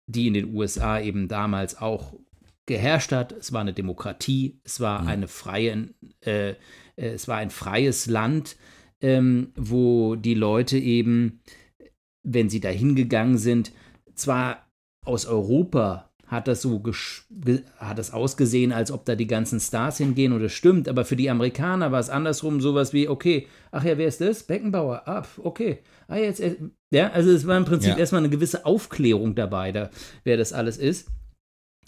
die in den USA eben damals auch geherrscht hat. Es war eine Demokratie, es war mhm. eine freie, äh, äh, es war ein freies Land, ähm, wo die Leute eben, wenn sie dahin gegangen sind, zwar aus Europa hat das so hat das ausgesehen, als ob da die ganzen Stars hingehen und es stimmt, aber für die Amerikaner war es andersrum sowas wie, okay, ach ja, wer ist das? Beckenbauer, ah, okay. Ah, jetzt, äh, ja, also es war im Prinzip ja. erstmal eine gewisse Aufklärung dabei, da, wer das alles ist.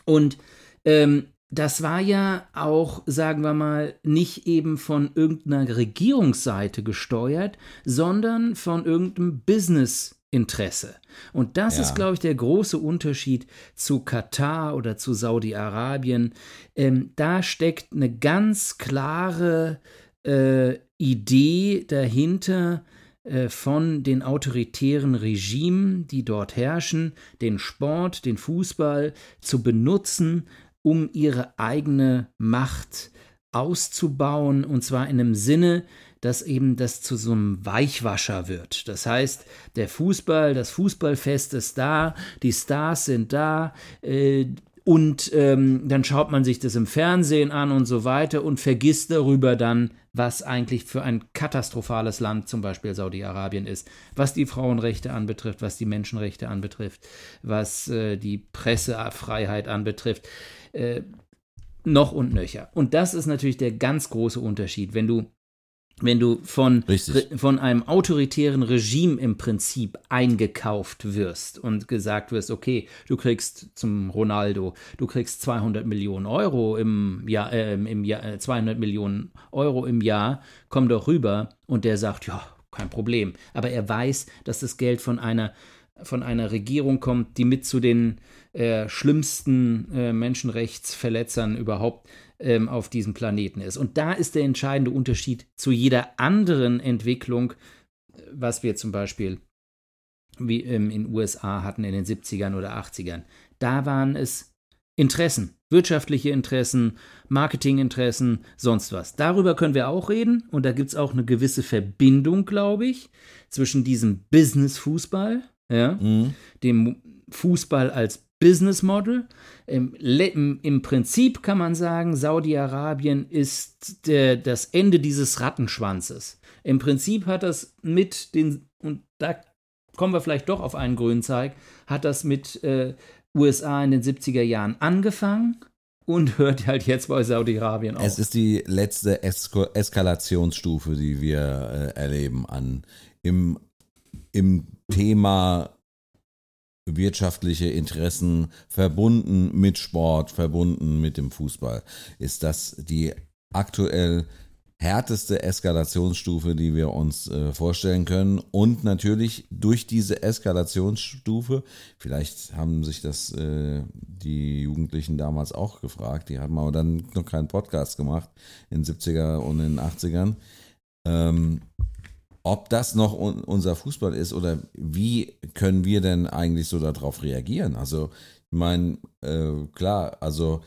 Und ähm, das war ja auch, sagen wir mal, nicht eben von irgendeiner Regierungsseite gesteuert, sondern von irgendeinem Business Interesse. Und das ja. ist, glaube ich, der große Unterschied zu Katar oder zu Saudi-Arabien. Ähm, da steckt eine ganz klare äh, Idee dahinter äh, von den autoritären Regimen, die dort herrschen, den Sport, den Fußball zu benutzen, um ihre eigene Macht auszubauen, und zwar in einem Sinne, dass eben das zu so einem Weichwascher wird. Das heißt, der Fußball, das Fußballfest ist da, die Stars sind da, äh, und ähm, dann schaut man sich das im Fernsehen an und so weiter und vergisst darüber dann, was eigentlich für ein katastrophales Land zum Beispiel Saudi-Arabien ist, was die Frauenrechte anbetrifft, was die Menschenrechte anbetrifft, was äh, die Pressefreiheit anbetrifft. Äh, noch und nöcher. Und das ist natürlich der ganz große Unterschied. Wenn du wenn du von, von einem autoritären Regime im Prinzip eingekauft wirst und gesagt wirst, okay, du kriegst zum Ronaldo, du kriegst 200 Millionen Euro im Jahr, äh, im Jahr, 200 äh, Millionen Euro im Jahr, komm doch rüber und der sagt, ja, kein Problem. Aber er weiß, dass das Geld von einer, von einer Regierung kommt, die mit zu den äh, schlimmsten äh, Menschenrechtsverletzern überhaupt ähm, auf diesem Planeten ist. Und da ist der entscheidende Unterschied zu jeder anderen Entwicklung, was wir zum Beispiel wie ähm, in den USA hatten in den 70ern oder 80ern. Da waren es Interessen, wirtschaftliche Interessen, Marketinginteressen, sonst was. Darüber können wir auch reden und da gibt es auch eine gewisse Verbindung, glaube ich, zwischen diesem Business-Fußball, ja, mhm. dem Fußball als Business Model. Im, Im, Prinzip kann man sagen, Saudi-Arabien ist der, das Ende dieses Rattenschwanzes. Im Prinzip hat das mit den, und da kommen wir vielleicht doch auf einen grünen Zeig, hat das mit äh, USA in den 70er Jahren angefangen und hört halt jetzt bei Saudi-Arabien auf. Es ist die letzte Esko Eskalationsstufe, die wir äh, erleben an im, im Thema wirtschaftliche Interessen verbunden mit Sport, verbunden mit dem Fußball. Ist das die aktuell härteste Eskalationsstufe, die wir uns äh, vorstellen können. Und natürlich durch diese Eskalationsstufe, vielleicht haben sich das äh, die Jugendlichen damals auch gefragt, die haben aber dann noch keinen Podcast gemacht in den 70er und in den 80ern. Ähm, ob das noch un unser Fußball ist oder wie können wir denn eigentlich so darauf reagieren? Also, ich meine, äh, klar, also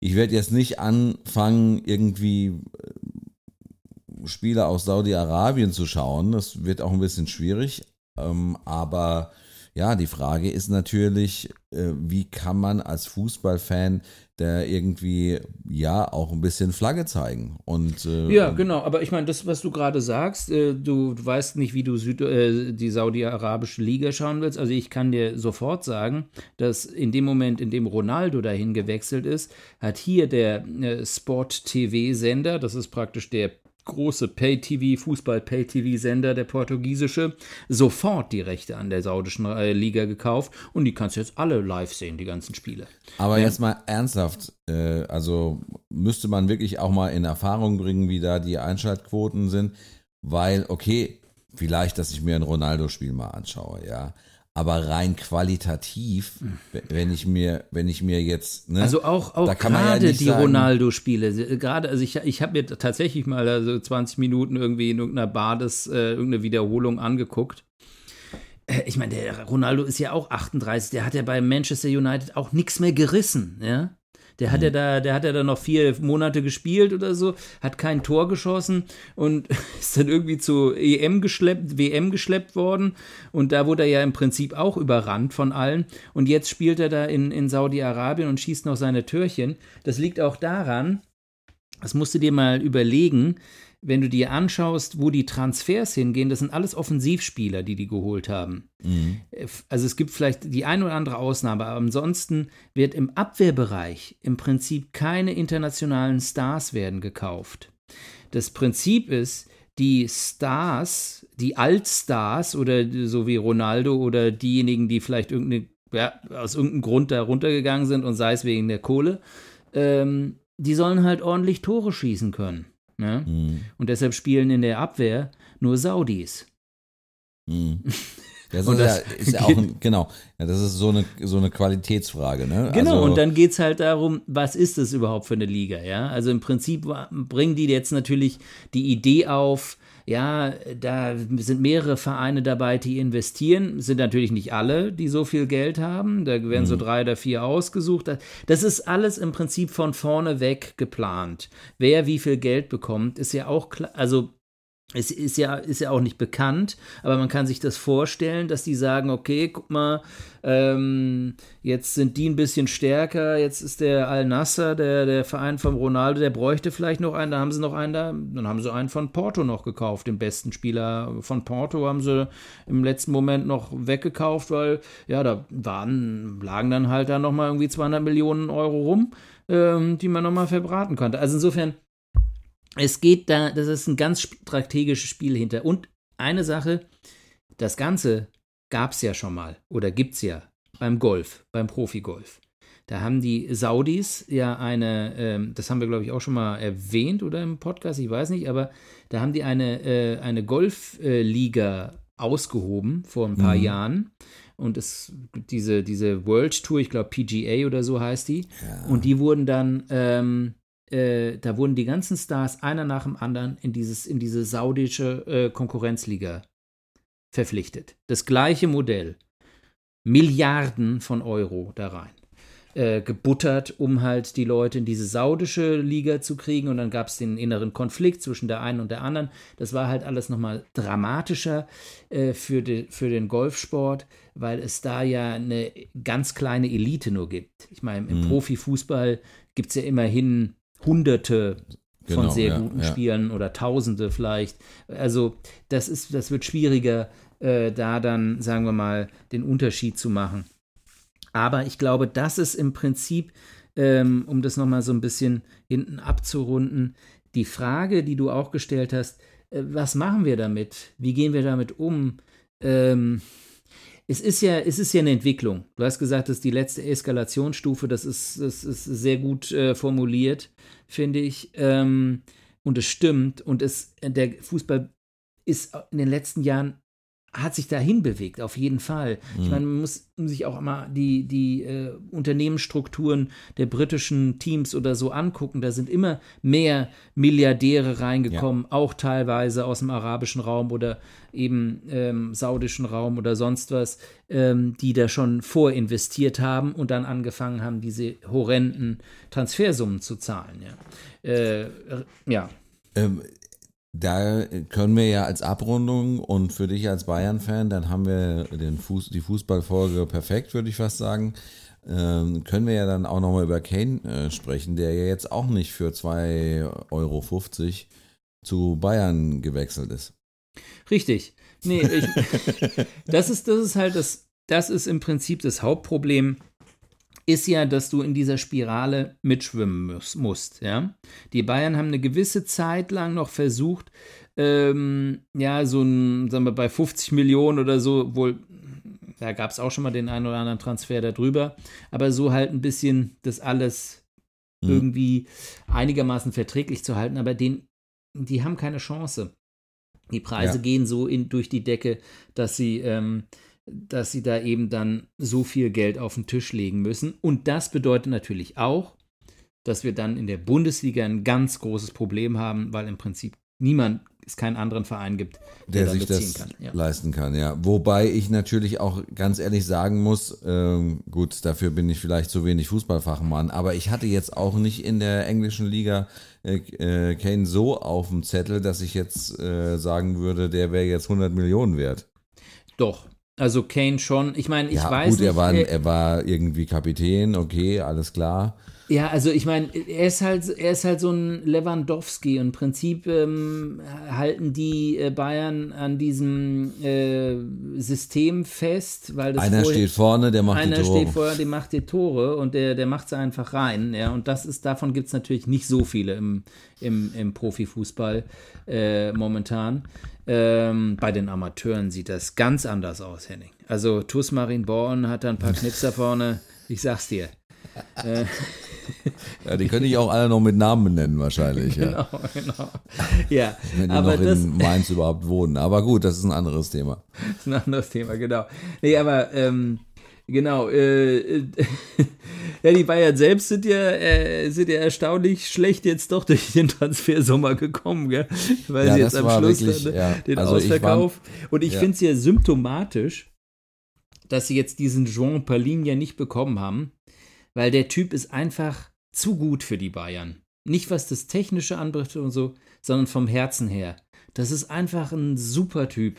ich werde jetzt nicht anfangen, irgendwie äh, Spiele aus Saudi-Arabien zu schauen. Das wird auch ein bisschen schwierig. Ähm, aber ja, die Frage ist natürlich, äh, wie kann man als Fußballfan der irgendwie ja auch ein bisschen Flagge zeigen? Und äh, ja genau. Aber ich meine das was du gerade sagst äh, du, du, weißt nicht wie du Süd, äh, die saudi-arabische Liga schauen willst. Also ich kann dir sofort sagen dass in dem Moment in dem Ronaldo dahin gewechselt ist hat hier der äh, Sport TV Sender das ist praktisch der große Pay-TV, Fußball-Pay-TV-Sender, der portugiesische, sofort die Rechte an der saudischen äh, Liga gekauft und die kannst du jetzt alle live sehen, die ganzen Spiele. Aber ja. jetzt mal ernsthaft, äh, also müsste man wirklich auch mal in Erfahrung bringen, wie da die Einschaltquoten sind, weil, okay, vielleicht, dass ich mir ein Ronaldo-Spiel mal anschaue, ja aber rein qualitativ, wenn ich mir, wenn ich mir jetzt, ne, also auch, auch gerade ja die Ronaldo-Spiele, gerade, also ich, ich habe mir tatsächlich mal also 20 Minuten irgendwie in irgendeiner Bar das, äh, irgendeine Wiederholung angeguckt. Äh, ich meine, der Ronaldo ist ja auch 38, der hat ja bei Manchester United auch nichts mehr gerissen, ja. Der hat mhm. ja da, der hat ja da noch vier Monate gespielt oder so, hat kein Tor geschossen und ist dann irgendwie zu EM geschleppt, WM geschleppt worden. Und da wurde er ja im Prinzip auch überrannt von allen. Und jetzt spielt er da in, in Saudi-Arabien und schießt noch seine Türchen. Das liegt auch daran, das musst du dir mal überlegen, wenn du dir anschaust, wo die Transfers hingehen, das sind alles Offensivspieler, die die geholt haben. Mhm. Also es gibt vielleicht die eine oder andere Ausnahme, aber ansonsten wird im Abwehrbereich im Prinzip keine internationalen Stars werden gekauft. Das Prinzip ist, die Stars, die Altstars oder so wie Ronaldo oder diejenigen, die vielleicht irgendeine, ja, aus irgendeinem Grund da runtergegangen sind und sei es wegen der Kohle, ähm, die sollen halt ordentlich Tore schießen können. Ne? Mhm. Und deshalb spielen in der Abwehr nur Saudis. Mhm. Das, ist, das ja, ist ja, auch ein, genau, ja, das ist so eine, so eine Qualitätsfrage, ne? Genau, also, und dann geht es halt darum, was ist es überhaupt für eine Liga, ja? Also im Prinzip bringen die jetzt natürlich die Idee auf, ja, da sind mehrere Vereine dabei, die investieren. Sind natürlich nicht alle, die so viel Geld haben. Da werden mhm. so drei oder vier ausgesucht. Das ist alles im Prinzip von vorne weg geplant. Wer wie viel Geld bekommt, ist ja auch klar. Also es ist ja, ist ja auch nicht bekannt, aber man kann sich das vorstellen, dass die sagen, okay, guck mal, ähm, jetzt sind die ein bisschen stärker, jetzt ist der Al-Nasser, der, der Verein von Ronaldo, der bräuchte vielleicht noch einen, da haben sie noch einen da, dann haben sie einen von Porto noch gekauft, den besten Spieler von Porto haben sie im letzten Moment noch weggekauft, weil, ja, da waren, lagen dann halt da nochmal irgendwie 200 Millionen Euro rum, ähm, die man nochmal verbraten konnte. Also insofern, es geht da, das ist ein ganz strategisches Spiel hinter. Und eine Sache, das Ganze gab es ja schon mal oder gibt es ja beim Golf, beim Profigolf. Da haben die Saudis ja eine, ähm, das haben wir glaube ich auch schon mal erwähnt oder im Podcast, ich weiß nicht, aber da haben die eine, äh, eine Golfliga ausgehoben vor ein paar mhm. Jahren. Und es diese, diese World Tour, ich glaube PGA oder so heißt die. Ja. Und die wurden dann ähm, äh, da wurden die ganzen Stars einer nach dem anderen in, dieses, in diese saudische äh, Konkurrenzliga verpflichtet. Das gleiche Modell. Milliarden von Euro da rein. Äh, gebuttert, um halt die Leute in diese saudische Liga zu kriegen. Und dann gab es den inneren Konflikt zwischen der einen und der anderen. Das war halt alles nochmal dramatischer äh, für, de, für den Golfsport, weil es da ja eine ganz kleine Elite nur gibt. Ich meine, im mhm. Profifußball gibt es ja immerhin Hunderte von genau, sehr ja, guten ja. Spielen oder Tausende vielleicht. Also das ist, das wird schwieriger, äh, da dann, sagen wir mal, den Unterschied zu machen. Aber ich glaube, das ist im Prinzip, ähm, um das nochmal so ein bisschen hinten abzurunden, die Frage, die du auch gestellt hast, äh, was machen wir damit? Wie gehen wir damit um? Ähm, es ist ja, es ist ja eine Entwicklung. Du hast gesagt, das ist die letzte Eskalationsstufe, das ist, das ist sehr gut äh, formuliert finde ich. Ähm, und es stimmt. Und es, der Fußball ist in den letzten Jahren hat sich dahin bewegt, auf jeden Fall. Mhm. Ich meine, man muss sich auch mal die, die äh, Unternehmensstrukturen der britischen Teams oder so angucken. Da sind immer mehr Milliardäre reingekommen, ja. auch teilweise aus dem arabischen Raum oder eben ähm, saudischen Raum oder sonst was, ähm, die da schon vorinvestiert haben und dann angefangen haben, diese horrenden Transfersummen zu zahlen. Ja. Äh, ja. Ähm, da können wir ja als Abrundung und für dich als Bayern-Fan, dann haben wir den Fuß, die Fußballfolge perfekt, würde ich fast sagen. Ähm, können wir ja dann auch nochmal über Kane äh, sprechen, der ja jetzt auch nicht für 2,50 Euro zu Bayern gewechselt ist. Richtig. Nee, ich, das, ist, das ist halt das, das ist im Prinzip das Hauptproblem ist ja, dass du in dieser Spirale mitschwimmen musst. Ja? Die Bayern haben eine gewisse Zeit lang noch versucht, ähm, ja, so ein, sagen wir, bei 50 Millionen oder so, wohl, da gab es auch schon mal den einen oder anderen Transfer darüber, aber so halt ein bisschen das alles mhm. irgendwie einigermaßen verträglich zu halten, aber den, die haben keine Chance. Die Preise ja. gehen so in, durch die Decke, dass sie ähm, dass sie da eben dann so viel Geld auf den Tisch legen müssen. Und das bedeutet natürlich auch, dass wir dann in der Bundesliga ein ganz großes Problem haben, weil im Prinzip niemand es keinen anderen Verein gibt, der, der sich das kann. Ja. leisten kann. Ja, wobei ich natürlich auch ganz ehrlich sagen muss, ähm, gut, dafür bin ich vielleicht zu wenig Fußballfachmann, aber ich hatte jetzt auch nicht in der englischen Liga äh, äh Kane so auf dem Zettel, dass ich jetzt äh, sagen würde, der wäre jetzt 100 Millionen wert. Doch, also Kane schon. Ich meine, ich ja, weiß gut, nicht. Er war, äh, er war irgendwie Kapitän, okay, alles klar. Ja, also ich meine, er ist halt, er ist halt so ein Lewandowski. Im Prinzip ähm, halten die äh, Bayern an diesem äh, System fest, weil das einer vorher, steht vorne, der macht die Tore. Einer steht vorne, der macht die Tore und der, der macht sie einfach rein. Ja, und das ist davon gibt es natürlich nicht so viele im, im, im Profifußball äh, momentan. Ähm, bei den Amateuren sieht das ganz anders aus, Henning. Also Tus Marin Born hat da ein paar Knipser vorne. Ich sag's dir. Äh, ja, die könnte ich auch alle noch mit Namen benennen wahrscheinlich. Genau, ja. genau. Ja, Wenn die aber noch das, in Mainz überhaupt wohnen. Aber gut, das ist ein anderes Thema. Das ist ein anderes Thema, genau. Nee, aber ähm, genau. Äh, ja, die Bayern selbst sind ja, äh, sind ja erstaunlich schlecht jetzt doch durch den Transfersommer gekommen, gell? weil ja, sie jetzt am Schluss wirklich, dann, ja. den also Ausverkauf. Ich war, Und ich ja. finde es ja symptomatisch, dass sie jetzt diesen Jean Paulin ja nicht bekommen haben weil der Typ ist einfach zu gut für die Bayern. Nicht was das Technische anbricht und so, sondern vom Herzen her. Das ist einfach ein super Typ,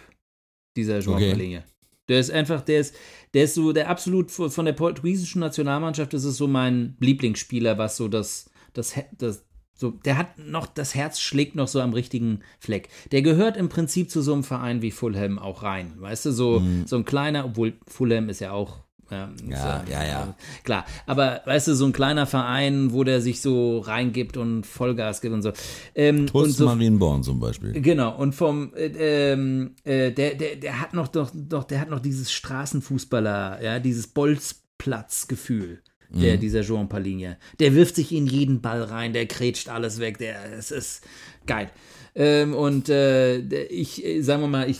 dieser João okay. Der ist einfach, der ist, der ist so der absolut von der portugiesischen Nationalmannschaft, das ist so mein Lieblingsspieler, was so das, das, das, so, der hat noch, das Herz schlägt noch so am richtigen Fleck. Der gehört im Prinzip zu so einem Verein wie Fulham auch rein. Weißt du, so, mhm. so ein kleiner, obwohl Fulham ist ja auch ja, ja, ja, ja, Klar, aber weißt du, so ein kleiner Verein, wo der sich so reingibt und Vollgas gibt und so. Ähm, Tuss so, Marienborn zum Beispiel. Genau, und vom, äh, äh, der, der, der hat noch doch, doch, der hat noch dieses Straßenfußballer, ja, dieses Bolzplatzgefühl. Der, mhm. dieser Jean Palinha. Der wirft sich in jeden Ball rein, der kretscht alles weg, der, es ist geil. Ähm, und äh, ich, äh, sagen wir mal, ich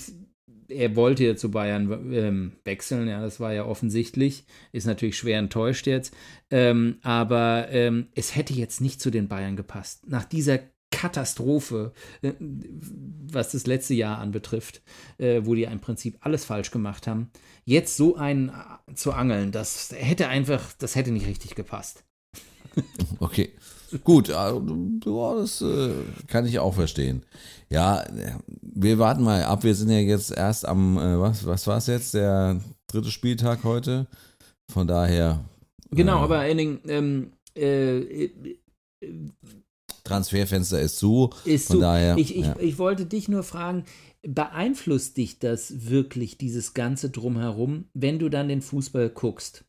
er wollte ja zu Bayern ähm, wechseln, ja, das war ja offensichtlich. Ist natürlich schwer enttäuscht jetzt. Ähm, aber ähm, es hätte jetzt nicht zu den Bayern gepasst. Nach dieser Katastrophe, äh, was das letzte Jahr anbetrifft, äh, wo die im Prinzip alles falsch gemacht haben. Jetzt so einen äh, zu angeln, das hätte einfach, das hätte nicht richtig gepasst. Okay. Gut, ja, das äh, kann ich auch verstehen. Ja, wir warten mal ab. Wir sind ja jetzt erst am, äh, was, was war es jetzt? Der dritte Spieltag heute. Von daher. Genau, äh, aber Enning, ähm, äh, Transferfenster ist zu. Ist von zu. daher. Ich, ich, ja. ich wollte dich nur fragen, beeinflusst dich das wirklich, dieses Ganze drumherum, wenn du dann den Fußball guckst?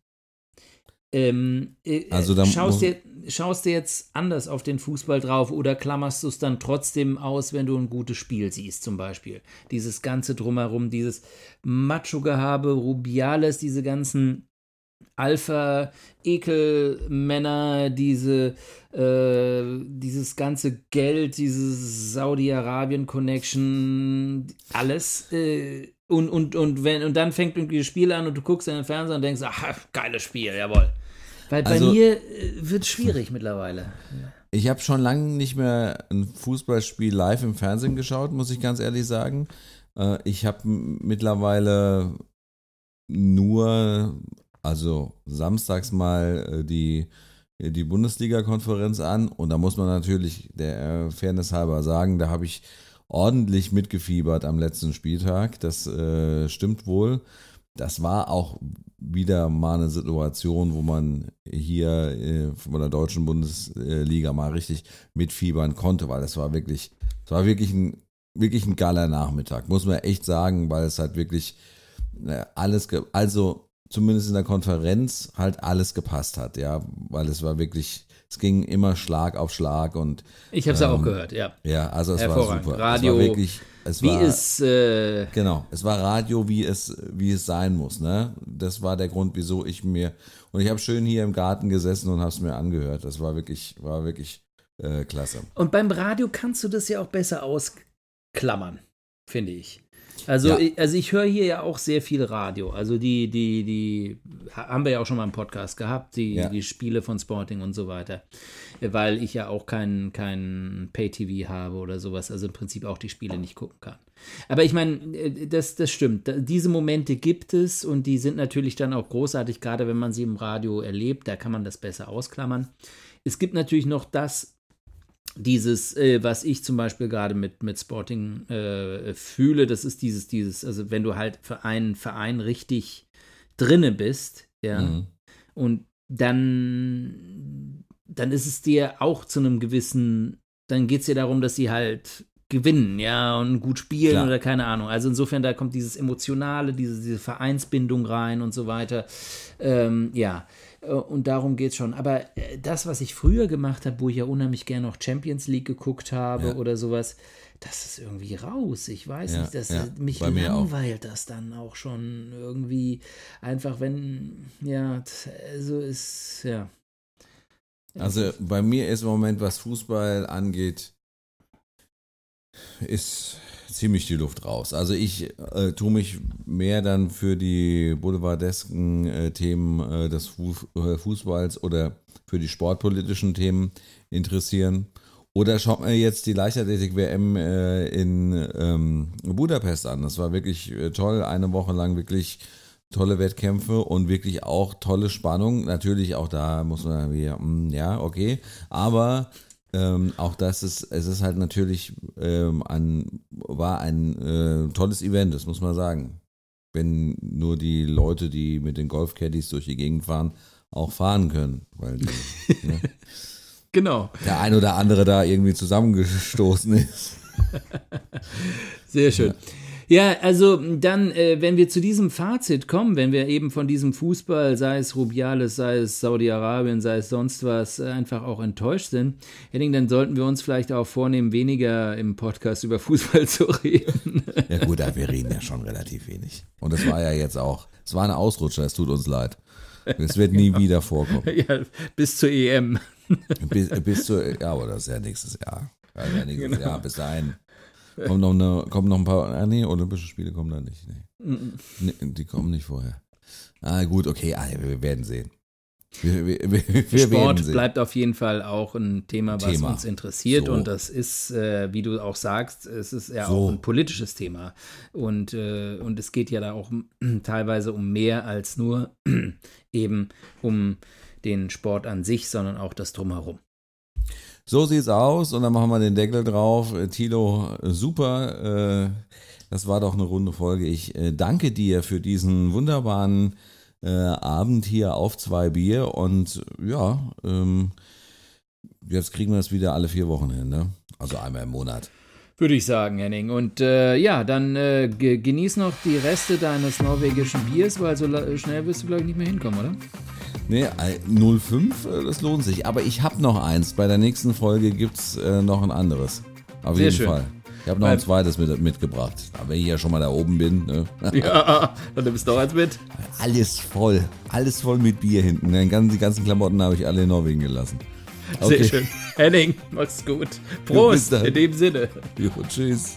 Ähm, äh, also schaust, dir, schaust du jetzt anders auf den Fußball drauf oder klammerst du es dann trotzdem aus, wenn du ein gutes Spiel siehst, zum Beispiel? Dieses ganze Drumherum, dieses Macho-Gehabe, Rubiales, diese ganzen Alpha-Ekel-Männer, diese, äh, dieses ganze Geld, dieses Saudi-Arabien-Connection, alles. Äh, und, und, und, wenn, und dann fängt irgendwie das Spiel an und du guckst in den Fernseher und denkst, ach, geiles Spiel, jawohl. Weil bei also, mir äh, wird es schwierig mittlerweile. Ich habe schon lange nicht mehr ein Fußballspiel live im Fernsehen geschaut, muss ich ganz ehrlich sagen. Äh, ich habe mittlerweile nur, also samstags mal äh, die, die Bundesliga-Konferenz an und da muss man natürlich der Fairness halber sagen, da habe ich ordentlich mitgefiebert am letzten Spieltag. Das äh, stimmt wohl. Das war auch wieder mal eine Situation, wo man hier äh, von der deutschen Bundesliga mal richtig mitfiebern konnte, weil es war wirklich, es war wirklich ein, wirklich ein geiler Nachmittag, muss man echt sagen, weil es halt wirklich äh, alles, also zumindest in der Konferenz halt alles gepasst hat, ja, weil es war wirklich, es ging immer Schlag auf Schlag und Ich habe es ja auch gehört, ja. ja, also es war super. Radio, es war wirklich, es Wie war, es, äh, Genau, es war Radio, wie es, wie es sein muss. Ne? Das war der Grund, wieso ich mir und ich habe schön hier im Garten gesessen und habe es mir angehört. Das war wirklich, war wirklich äh, klasse. und beim Radio kannst du das ja auch besser ausklammern, finde ich. Also, Ja. ich, also ich höre hier ja auch sehr viel Radio. Also die, die, die haben wir ja auch schon mal im Podcast gehabt, die, Ja. die Spiele von Sporting und so weiter. Weil ich ja auch kein, kein Pay-TV habe oder sowas, also im Prinzip auch die Spiele nicht gucken kann. Aber ich meine, äh, das, das stimmt. Diese Momente gibt es und die sind natürlich dann auch großartig, gerade wenn man sie im Radio erlebt, da kann man das besser ausklammern. Es gibt natürlich noch das, dieses, äh, was ich zum Beispiel gerade mit, mit Sporting äh, fühle, das ist dieses, dieses, also wenn du halt für einen Verein richtig drinne bist, ja, Mhm. und dann, dann ist es dir auch zu einem gewissen, dann geht es dir darum, dass sie halt gewinnen, ja, und gut spielen Klar. oder keine Ahnung. Also insofern, da kommt dieses Emotionale, diese, diese Vereinsbindung rein und so weiter. Ähm, ja, und darum geht es schon. Aber äh, das, was ich früher gemacht habe, wo ich ja unheimlich gerne noch Champions League geguckt habe Ja. oder sowas, das ist irgendwie raus. Ich weiß Ja, nicht, das, ja, mich mir auch. langweilt das dann auch schon irgendwie. Einfach wenn, ja, so ist, ja. Also bei mir ist im Moment, was Fußball angeht, ist ziemlich die Luft raus. Also ich äh, tue mich mehr dann für die boulevardesken äh, Themen äh, des äh, Fußballs oder für die sportpolitischen Themen interessieren. Oder schaut mir jetzt die Leichtathletik-WM äh, in ähm, Budapest an. Das war wirklich äh, toll. Eine Woche lang wirklich tolle Wettkämpfe und wirklich auch tolle Spannung. Natürlich auch da muss man mm, ja, okay. Aber ähm, auch das ist, es ist halt natürlich ähm, ein, war ein äh, tolles Event, das muss man sagen. Wenn nur die Leute, die mit den Golfcaddies durch die Gegend fahren, auch fahren können. Weil die, ne, Genau. der ein oder andere da irgendwie zusammengestoßen ist. Sehr schön. Ja, also dann, äh, wenn wir zu diesem Fazit kommen, wenn wir eben von diesem Fußball, sei es Rubiales, sei es Saudi-Arabien, sei es sonst was, äh, einfach auch enttäuscht sind, Henning, dann sollten wir uns vielleicht auch vornehmen, weniger im Podcast über Fußball zu reden. Ja gut, aber wir reden ja schon relativ wenig. Und das war ja jetzt auch, es war ein Ausrutscher, es tut uns leid. Es wird nie wieder vorkommen. ja, bis zur EM. Bis, bis zu, ja, aber das ist ja nächstes Jahr. Ja, nächstes Jahr, bis dahin. Kommen noch, eine, kommen noch ein paar, ah, nee, Olympische Spiele kommen da nicht. Nee. Nee, die kommen nicht vorher. Ah, gut, okay, ah, wir werden sehen. Wir, wir, wir, Sport sehen. bleibt auf jeden Fall auch ein Thema, was Thema. uns interessiert. So. Und das ist, äh, wie du auch sagst, es ist ja So. auch ein politisches Thema. Und, äh, und es geht ja da auch teilweise um mehr als nur eben um den Sport an sich, sondern auch das Drumherum. So sieht's aus und dann machen wir den Deckel drauf. Äh, Tilo, äh, super. Äh, das war doch eine runde Folge. Ich danke dir für diesen wunderbaren Abend hier auf zwei Bier und ja, ähm, jetzt kriegen wir das wieder alle vier Wochen hin, ne? Also einmal im Monat. Würde ich sagen, Henning. Und äh, ja, dann äh, ge genieß noch die Reste deines norwegischen Biers, weil so schnell wirst du, glaube ich, nicht mehr hinkommen, oder? Nee, äh, 05, äh, das lohnt sich. Aber ich habe noch eins. Bei der nächsten Folge gibt's äh, noch ein anderes. Auf Sehr jeden schön. Fall. Ich habe noch ein zweites mit, mitgebracht. Aber wenn ich ja schon mal da oben bin, ne? Ja, dann bist du auch eins mit. Alles voll. Alles voll mit Bier hinten. Den ganzen, die ganzen Klamotten habe ich alle in Norwegen gelassen. Sehr schön. Henning, mach's gut. Prost, in dem Sinne. Jo, tschüss.